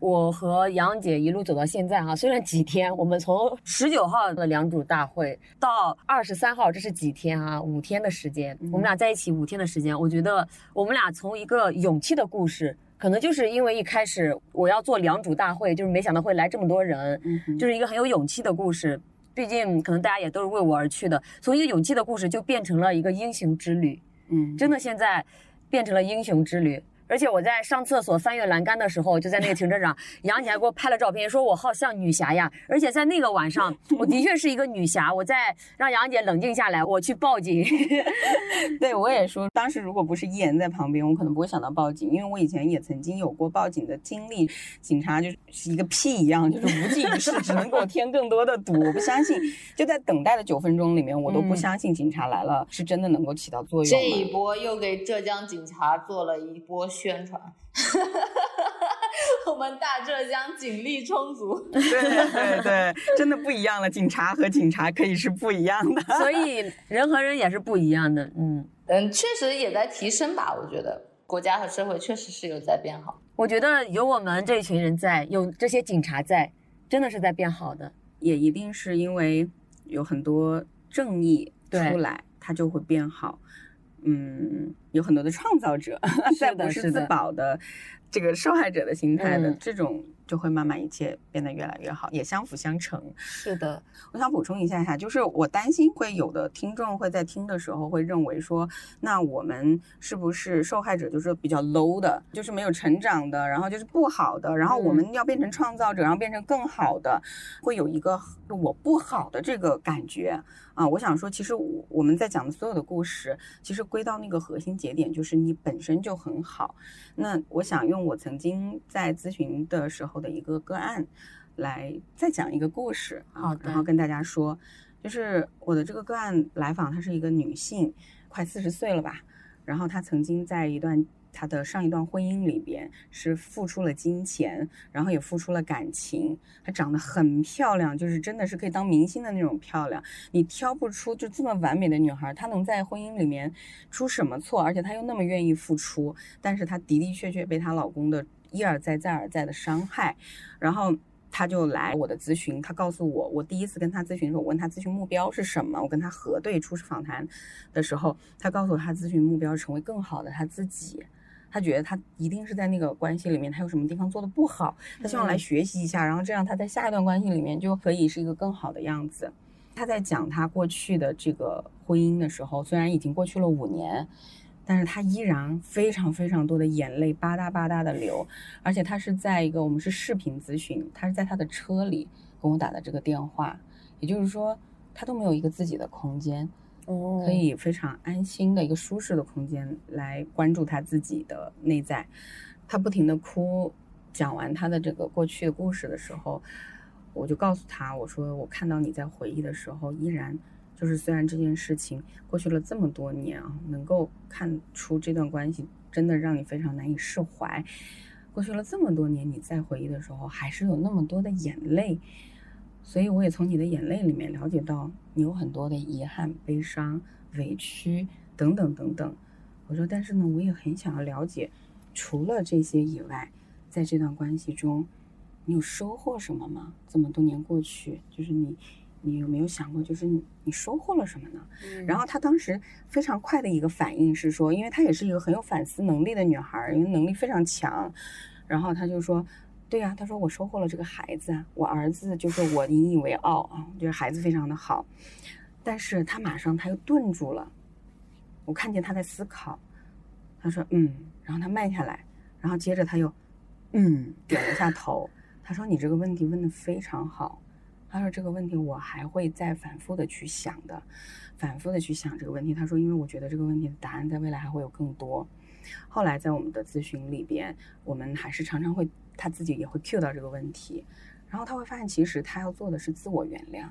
我和杨姐一路走到现在哈，虽然几天，我们从十九号的良渚大会到二十三号，这是几天啊？五天的时间，嗯我们俩在一起五天的时间，我觉得我们俩从一个勇气的故事。可能就是因为一开始我要做良渚大会，就是没想到会来这么多人，嗯，就是一个很有勇气的故事。毕竟可能大家也都是为我而去的，从一个勇气的故事就变成了一个英雄之旅。嗯，真的现在变成了英雄之旅。而且我在上厕所翻越栏杆的时候，就在那个停车场，杨姐还给我拍了照片，说我好像女侠呀。而且在那个晚上，我的确是一个女侠。我在让杨姐冷静下来，我去报警。对我也说，当时如果不是一言在旁边，我可能不会想到报警，因为我以前也曾经有过报警的经历。警察就是一个屁一样，就是无济于事，只能给我添更多的堵。我不相信，就在等待的九分钟里面，我都不嗯相信警察来了是真的能够起到作用这一。波又给浙江警察做了一波宣传。我们大浙江警力充足。对对对，真的不一样了。警察和警察可以是不一样的。所以人和人也是不一样的。嗯嗯，确实也在提升吧，我觉得国家和社会确实是有在变好。我觉得有我们这一群人在，有这些警察在，真的是在变好的。也一定是因为有很多正义出来，它就会变好。嗯，有很多的创造者，在不是自保的这个受害者的心态的、嗯这种，就会慢慢一切变得越来越好，也相辅相成。是的，我想补充一下下，就是我担心会有的听众会在听的时候会认为说，那我们是不是受害者就是比较 low 的，就是没有成长的，然后就是不好的，然后我们要变成创造者，然后变成更好的，会有一个我不好的这个感觉啊。我想说，其实我我们在讲的所有的故事，其实归到那个核心节点，就是你本身就很好。那我想用我曾经在咨询的时候的一个个案，来再讲一个故事然后跟大家说，就是我的这个个案来访，她是一个女性，快四十岁了吧，然后她曾经在一段。她的上一段婚姻里边是付出了金钱，然后也付出了感情。她长得很漂亮，就是真的是可以当明星的那种漂亮。你挑不出就这么完美的女孩，她能在婚姻里面出什么错？而且她又那么愿意付出，但是她的的确确被她老公的一而再再而再的伤害，然后。她就来我的咨询，她告诉我，我第一次跟她咨询的时候，我问她咨询目标是什么，我跟她核对初始访谈的时候，她告诉我她咨询目标成为更好的她自己。她觉得他一定是在那个关系里面，他有什么地方做的不好，他希望来学习一下，然后这样他在下一段关系里面就可以是一个更好的样子。他在讲他过去的这个婚姻的时候，虽然已经过去了五年，但是他依然非常非常多的眼泪吧嗒吧嗒的流，而且他是在一个我们是视频咨询，他是在他的车里跟我打的这个电话，也就是说他都没有一个自己的空间，可以非常安心的一个舒适的空间来关注他自己的内在。他不停的哭，讲完他的这个过去的故事的时候，我就告诉他，我说我看到你在回忆的时候，依然就是虽然这件事情过去了这么多年啊，能够看出这段关系真的让你非常难以释怀。过去了这么多年，你再回忆的时候，还是有那么多的眼泪。所以我也从你的眼泪里面了解到，你有很多的遗憾、悲伤、委屈等等等等。我说，但是呢，我也很想要了解，除了这些以外，在这段关系中，你有收获什么吗？这么多年过去，就是你，你有没有想过，就是你你收获了什么呢？然后她当时非常快的一个反应是说，因为她也是一个很有反思能力的女孩，因为能力非常强，然后她就说。对呀、他说我收获了这个孩子，我儿子就是我引以为傲啊，我觉得孩子非常的好，但是他马上他又顿住了，我看见他在思考，他说嗯，然后他慢下来，然后接着他又嗯点了一下头，他说你这个问题问的非常好，他说这个问题我还会再反复的去想的，反复的去想这个问题。他说因为我觉得这个问题的答案在未来还会有更多。后来在我们的咨询里边，我们还是常常会他自己也会 cue 到这个问题，然后他会发现其实他要做的是自我原谅。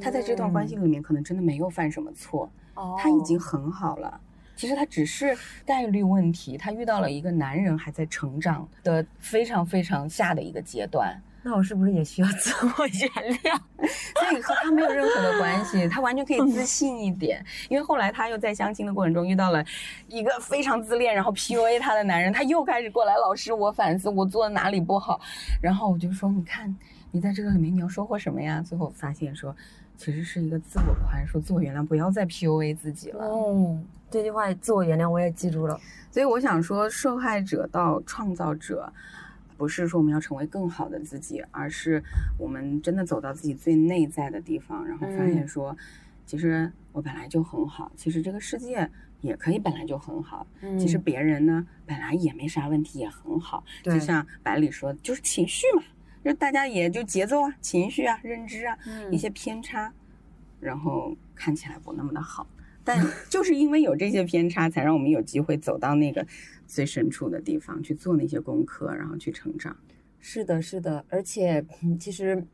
他在这段关系里面可能真的没有犯什么错，哦他已经很好了。其实他只是概率问题，他遇到了一个男人还在成长的非常非常下的一个阶段，那我是不是也需要自我原谅？所以和他没有任何的关系，他完全可以自信一点。因为后来他又在相亲的过程中遇到了一个非常自恋，然后 PUA 他的男人，他又开始过来，老师我反思我做的哪里不好，然后我就说，你看你在这个里面你要收获什么呀？最后发现说，其实是一个自我宽恕、自我原谅，不要再 PUA 自己了。嗯，这句话自我原谅我也记住了。所以我想说，受害者到创造者，不是说我们要成为更好的自己，而是我们真的走到自己最内在的地方，然后发现说，其实我本来就很好，其实这个世界也可以本来就很好，其实别人呢本来也没啥问题，也很好。就像百里说，就是情绪嘛，就大家也就节奏啊、情绪啊、认知啊、嗯一些偏差，然后看起来不那么的好。但 就是因为有这些偏差，才让我们有机会走到那个最深处的地方去做那些功课，然后去成长。是的，是的，而且嗯其实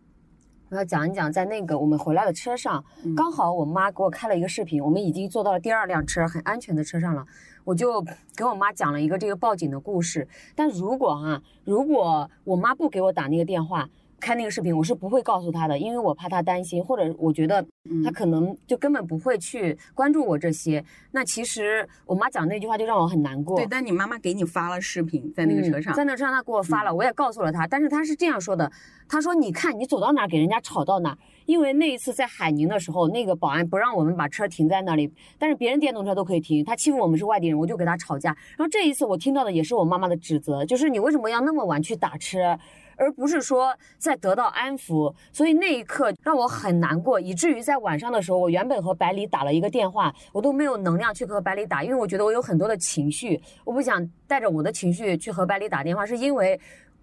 我要讲一讲，在那个我们回来的车上，嗯刚好我妈给我开了一个视频，我们已经坐到了第二辆车，很安全的车上了。我就给我妈讲了一个这个报警的故事。但如果哈、如果我妈不给我打那个电话，开那个视频，我是不会告诉他的，因为我怕他担心，或者我觉得他可能就根本不会去关注我这些。那其实我妈讲那句话就让我很难过。对，但你妈妈给你发了视频，在那个车上，嗯在那车上他给我发了，我也告诉了他，但是他是这样说的，他说你看你走到哪儿给人家吵到哪儿，因为那一次在海宁的时候，那个保安不让我们把车停在那里，但是别人电动车都可以停，他欺负我们是外地人，我就给他吵架。然后这一次我听到的也是我妈妈的指责，就是你为什么要那么晚去打车？而不是说在得到安抚，所以那一刻让我很难过，以至于在晚上的时候，我原本和百里打了一个电话，我都没有能量去和百里打，因为我觉得我有很多的情绪，我不想带着我的情绪去和百里打电话，是因为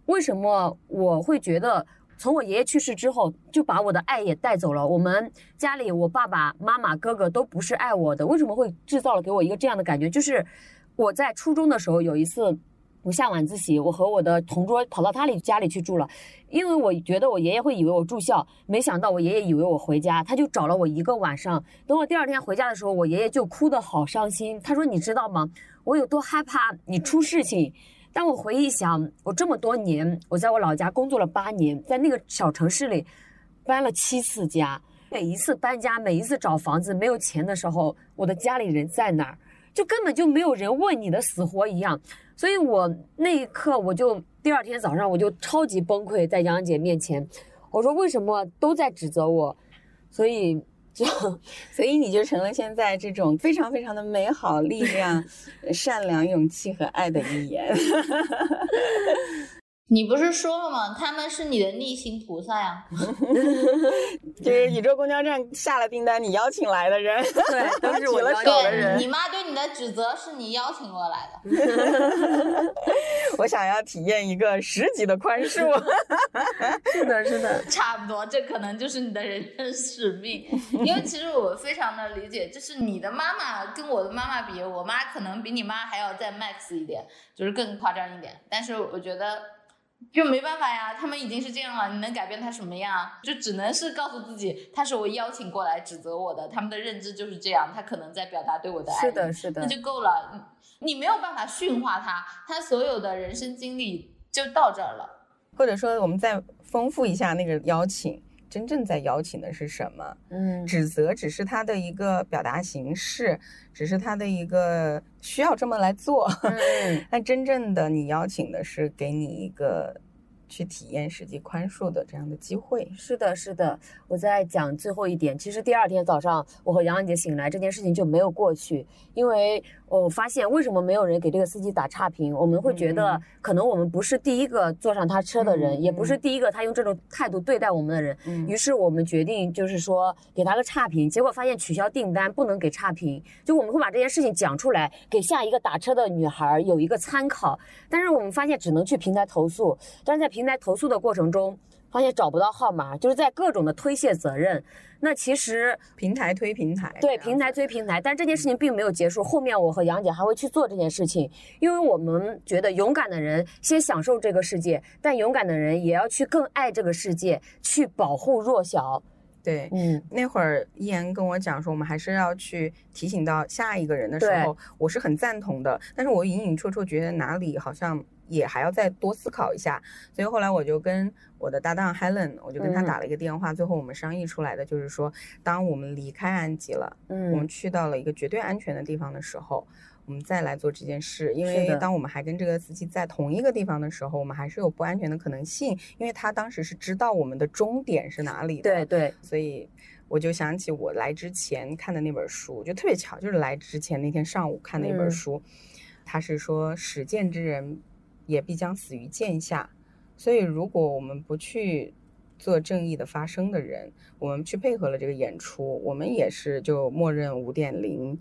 为什么我会觉得？从我爷爷去世之后，就把我的爱也带走了。我们家里，我爸爸妈妈、哥哥都不是爱我的，为什么会制造了给我一个这样的感觉？就是我在初中的时候有一次，我下晚自习，我和我的同桌跑到他里家里去住了，因为我觉得我爷爷会以为我住校，没想到我爷爷以为我回家，他就找了我一个晚上。等我第二天回家的时候，我爷爷就哭得好伤心。他说：“你知道吗？我有多害怕你出事情。”当我回忆想，我这么多年，我在我老家工作了八年，在那个小城市里搬了七次家，每一次搬家，每一次找房子没有钱的时候，我的家里人在哪儿？就根本就没有人问你的死活一样。所以我那一刻，我就第二天早上我就超级崩溃，在杨姐面前，我说为什么都在指责我？所以就所以你就成了现在这种非常非常的美好、力量、善良、勇气和爱的一言。你不是说了吗？他们是你的逆行菩萨呀。就是宇宙公交站下了订单，你邀请来的人，对，都是 我邀请的人人你妈对你的指责是你邀请过来的。我想要体验一个十级的宽恕。是的，是的，差不多，这可能就是你的人生使命。因为其实我非常的理解，就是你的妈妈跟我的妈妈比，我妈可能比你妈还要再 max 一点，就是更夸张一点。但是我觉得就没办法呀，他们已经是这样了，你能改变他什么呀？就只能是告诉自己，他是我邀请过来指责我的，他们的认知就是这样，他可能在表达对我的爱意。是的，是的那，就够了。你你没有办法驯化他，他所有的人生经历就到这儿了。或者说，我们再丰富一下那个邀请，真正在邀请的是什么？嗯，指责只是他的一个表达形式，只是他的一个需要这么来做。嗯 但真正的你邀请的是给你一个去体验实际宽恕的这样的机会。是的，是的。我在讲最后一点，其实第二天早上我和杨洋姐醒来，这件事情就没有过去，因为我发现为什么没有人给这个司机打差评？我们会觉得嗯可能我们不是第一个坐上他车的人，嗯也不是第一个他用这种态度对待我们的人。嗯于是我们决定就是说给他个差评，结果发现取消订单不能给差评，就我们会把这件事情讲出来，给下一个打车的女孩有一个参考。但是我们发现只能去平台投诉，但是在平台投诉的过程中，发现找不到号码，就是在各种的推卸责任。那其实平台推平台，对平台推平台，但这件事情并没有结束。后面我和杨姐还会去做这件事情，因为我们觉得勇敢的人先享受这个世界，但勇敢的人也要去更爱这个世界，去保护弱小。对。嗯，那会儿依言跟我讲说，我们还是要去提醒到下一个人的时候，我是很赞同的。但是我隐隐绰绰觉得哪里好像也还要再多思考一下。所以后来我就跟我的搭档 Helen，我就跟他嗯打了一个电话。最后我们商议出来的就是说，当我们离开安吉了，我们嗯，去到了一个绝对安全的地方的时候，我们再来做这件事。因为当我们还跟这个司机在同一个地方的时候，我们还是有不安全的可能性，因为他当时是知道我们的终点是哪里的。对对，所以我就想起我来之前看的那本书，就特别巧，就是来之前那天上午看的一本嗯书，他是说实践之人也必将死于剑下。所以如果我们不去做正义的发声的人，我们去配合了这个演出，我们也是就默认五点零，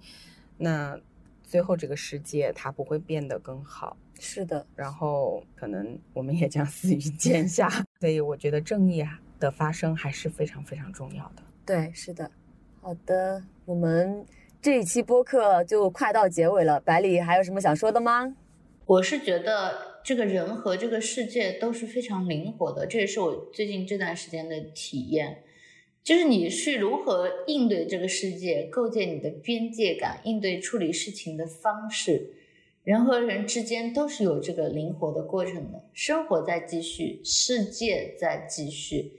那最后这个世界它不会变得更好。是的，然后可能我们也将死于剑下，所以我觉得正义啊的发生还是非常非常重要的。对，是的。好的，我们这一期播客就快到结尾了，百里还有什么想说的吗？我是觉得这个人和这个世界都是非常灵活的，这也是我最近这段时间的体验。就是你是如何应对这个世界，构建你的边界感，应对处理事情的方式，人和人之间都是有这个灵活的过程的。生活在继续，世界在继续，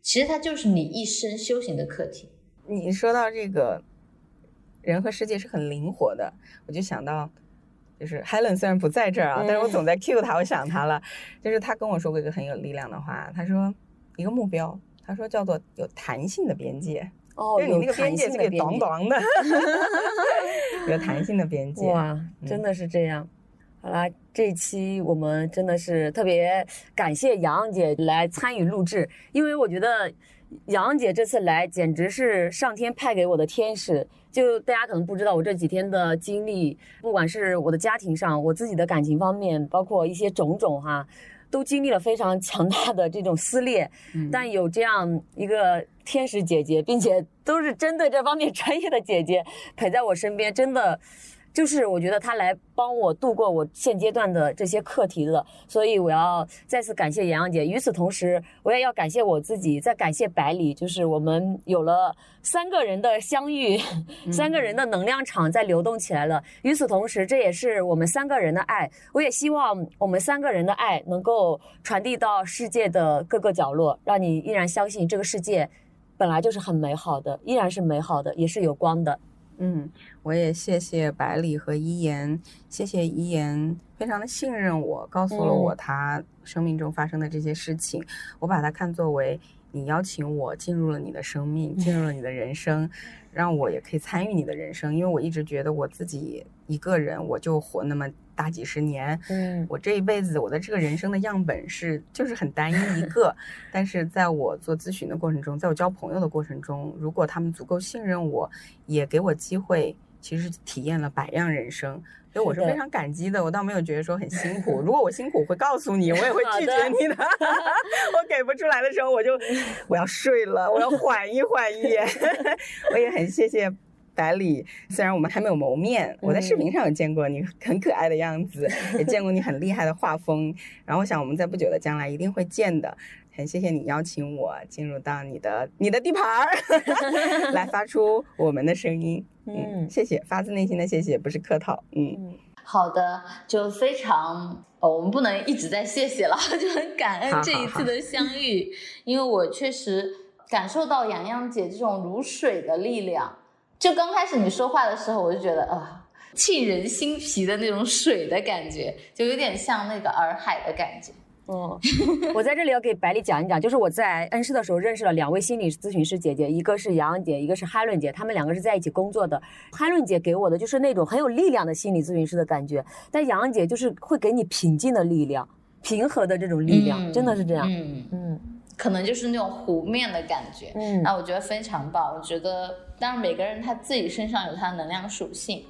其实它就是你一生修行的课题。你说到这个人和世界是很灵活的，我就想到，就是 Helen 虽然不在这儿啊，但是我总在 cue 他，我想他了。就是他跟我说过一个很有力量的话，他说一个目标，他说叫做有弹性的边界，哦就是你那个边界是个短短短的，有弹性的边界。哇，真的是这样。好啦，这一期我们真的是特别感谢杨洋姐来参与录制，因为我觉得杨洋姐这次来简直是上天派给我的天使。就大家可能不知道我这几天的经历，不管是我的家庭上，我自己的感情方面，包括一些种种哈，都经历了非常强大的这种撕裂。嗯但有这样一个天使姐姐，并且都是针对这方面专业的姐姐陪在我身边，真的就是我觉得他来帮我度过我现阶段的这些课题了，所以我要再次感谢洋洋姐。与此同时，我也要感谢我自己，再感谢百里，就是我们有了三个人的相遇，三个人的能量场在流动起来了。与此同时，这也是我们三个人的爱。我也希望我们三个人的爱能够传递到世界的各个角落，让你依然相信这个世界本来就是很美好的，依然是美好的，也是有光的。嗯，我也谢谢百里和一言，谢谢一言，非常的信任我，告诉了我他生命中发生的这些事情，我把它看作为你邀请我进入了你的生命，进入了你的人生，让我也可以参与你的人生，因为我一直觉得我自己一个人我就活那么大几十年，嗯我这一辈子，我的这个人生的样本是就是很单一一个，但是在我做咨询的过程中，在我交朋友的过程中，如果他们足够信任我，也给我机会，其实体验了百样人生，所以我是非常感激的。我倒没有觉得说很辛苦，如果我辛苦，我会告诉你，我也会拒绝你的。我给不出来的时候，我就 我要睡了，我要缓一缓一眼。我也很谢谢。百里，虽然我们还没有谋面，我在视频上有见过你很可爱的样子，也见过你很厉害的画风，然后我想我们在不久的将来一定会见的。很谢谢你邀请我进入到你的你的地盘儿，来发出我们的声音。嗯，嗯谢谢，发自内心的谢谢，不是客套。嗯，嗯，好的，就非常，哦，我们不能一直在谢谢了，就很感恩这一次的相遇，因为我确实感受到洋洋姐这种如水的力量。就刚开始你说话的时候，我就觉得啊、沁人心脾的那种水的感觉，就有点像那个洱海的感觉。哦，我在这里要给百里讲一讲，就是我在恩施的时候认识了两位心理咨询师姐姐，一个是杨洋姐，一个是海伦姐，她们两个是在一起工作的。海伦姐给我的就是那种很有力量的心理咨询师的感觉，但杨洋姐就是会给你平静的力量、平和的这种力量，嗯真的是这样。嗯，嗯可能就是那种湖面的感觉。嗯那我觉得非常棒。我觉得，当然每个人他自己身上有他的能量属性。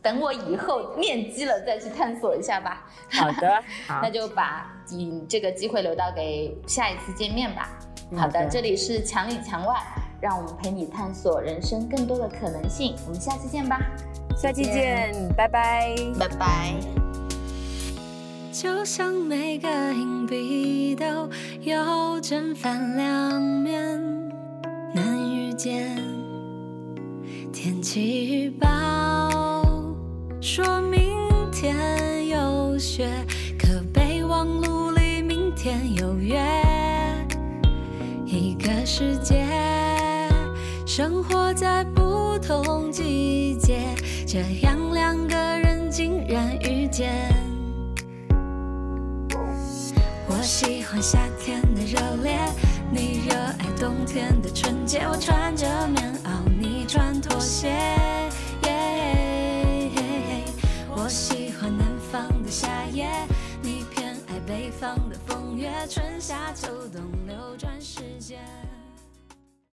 等我以后面基了再去探索一下吧。好的，好那，就把你这个机会留到给下一次见面吧。嗯好的，好的这里是墙里墙外，让我们陪你探索人生更多的可能性。我们下期见吧，下期见，拜拜。拜拜。就像每个硬币都有正反两面，难遇见。天气预报说明天有雪，可备忘录里明天有约。一个世界，生活在不同季节，这样两个人竟然遇见。我喜欢夏天的热烈，你热爱冬天的纯洁。我穿着棉袄，你穿拖鞋。我喜欢南方的夏夜，你偏爱北方的风月。春夏秋冬流转，时间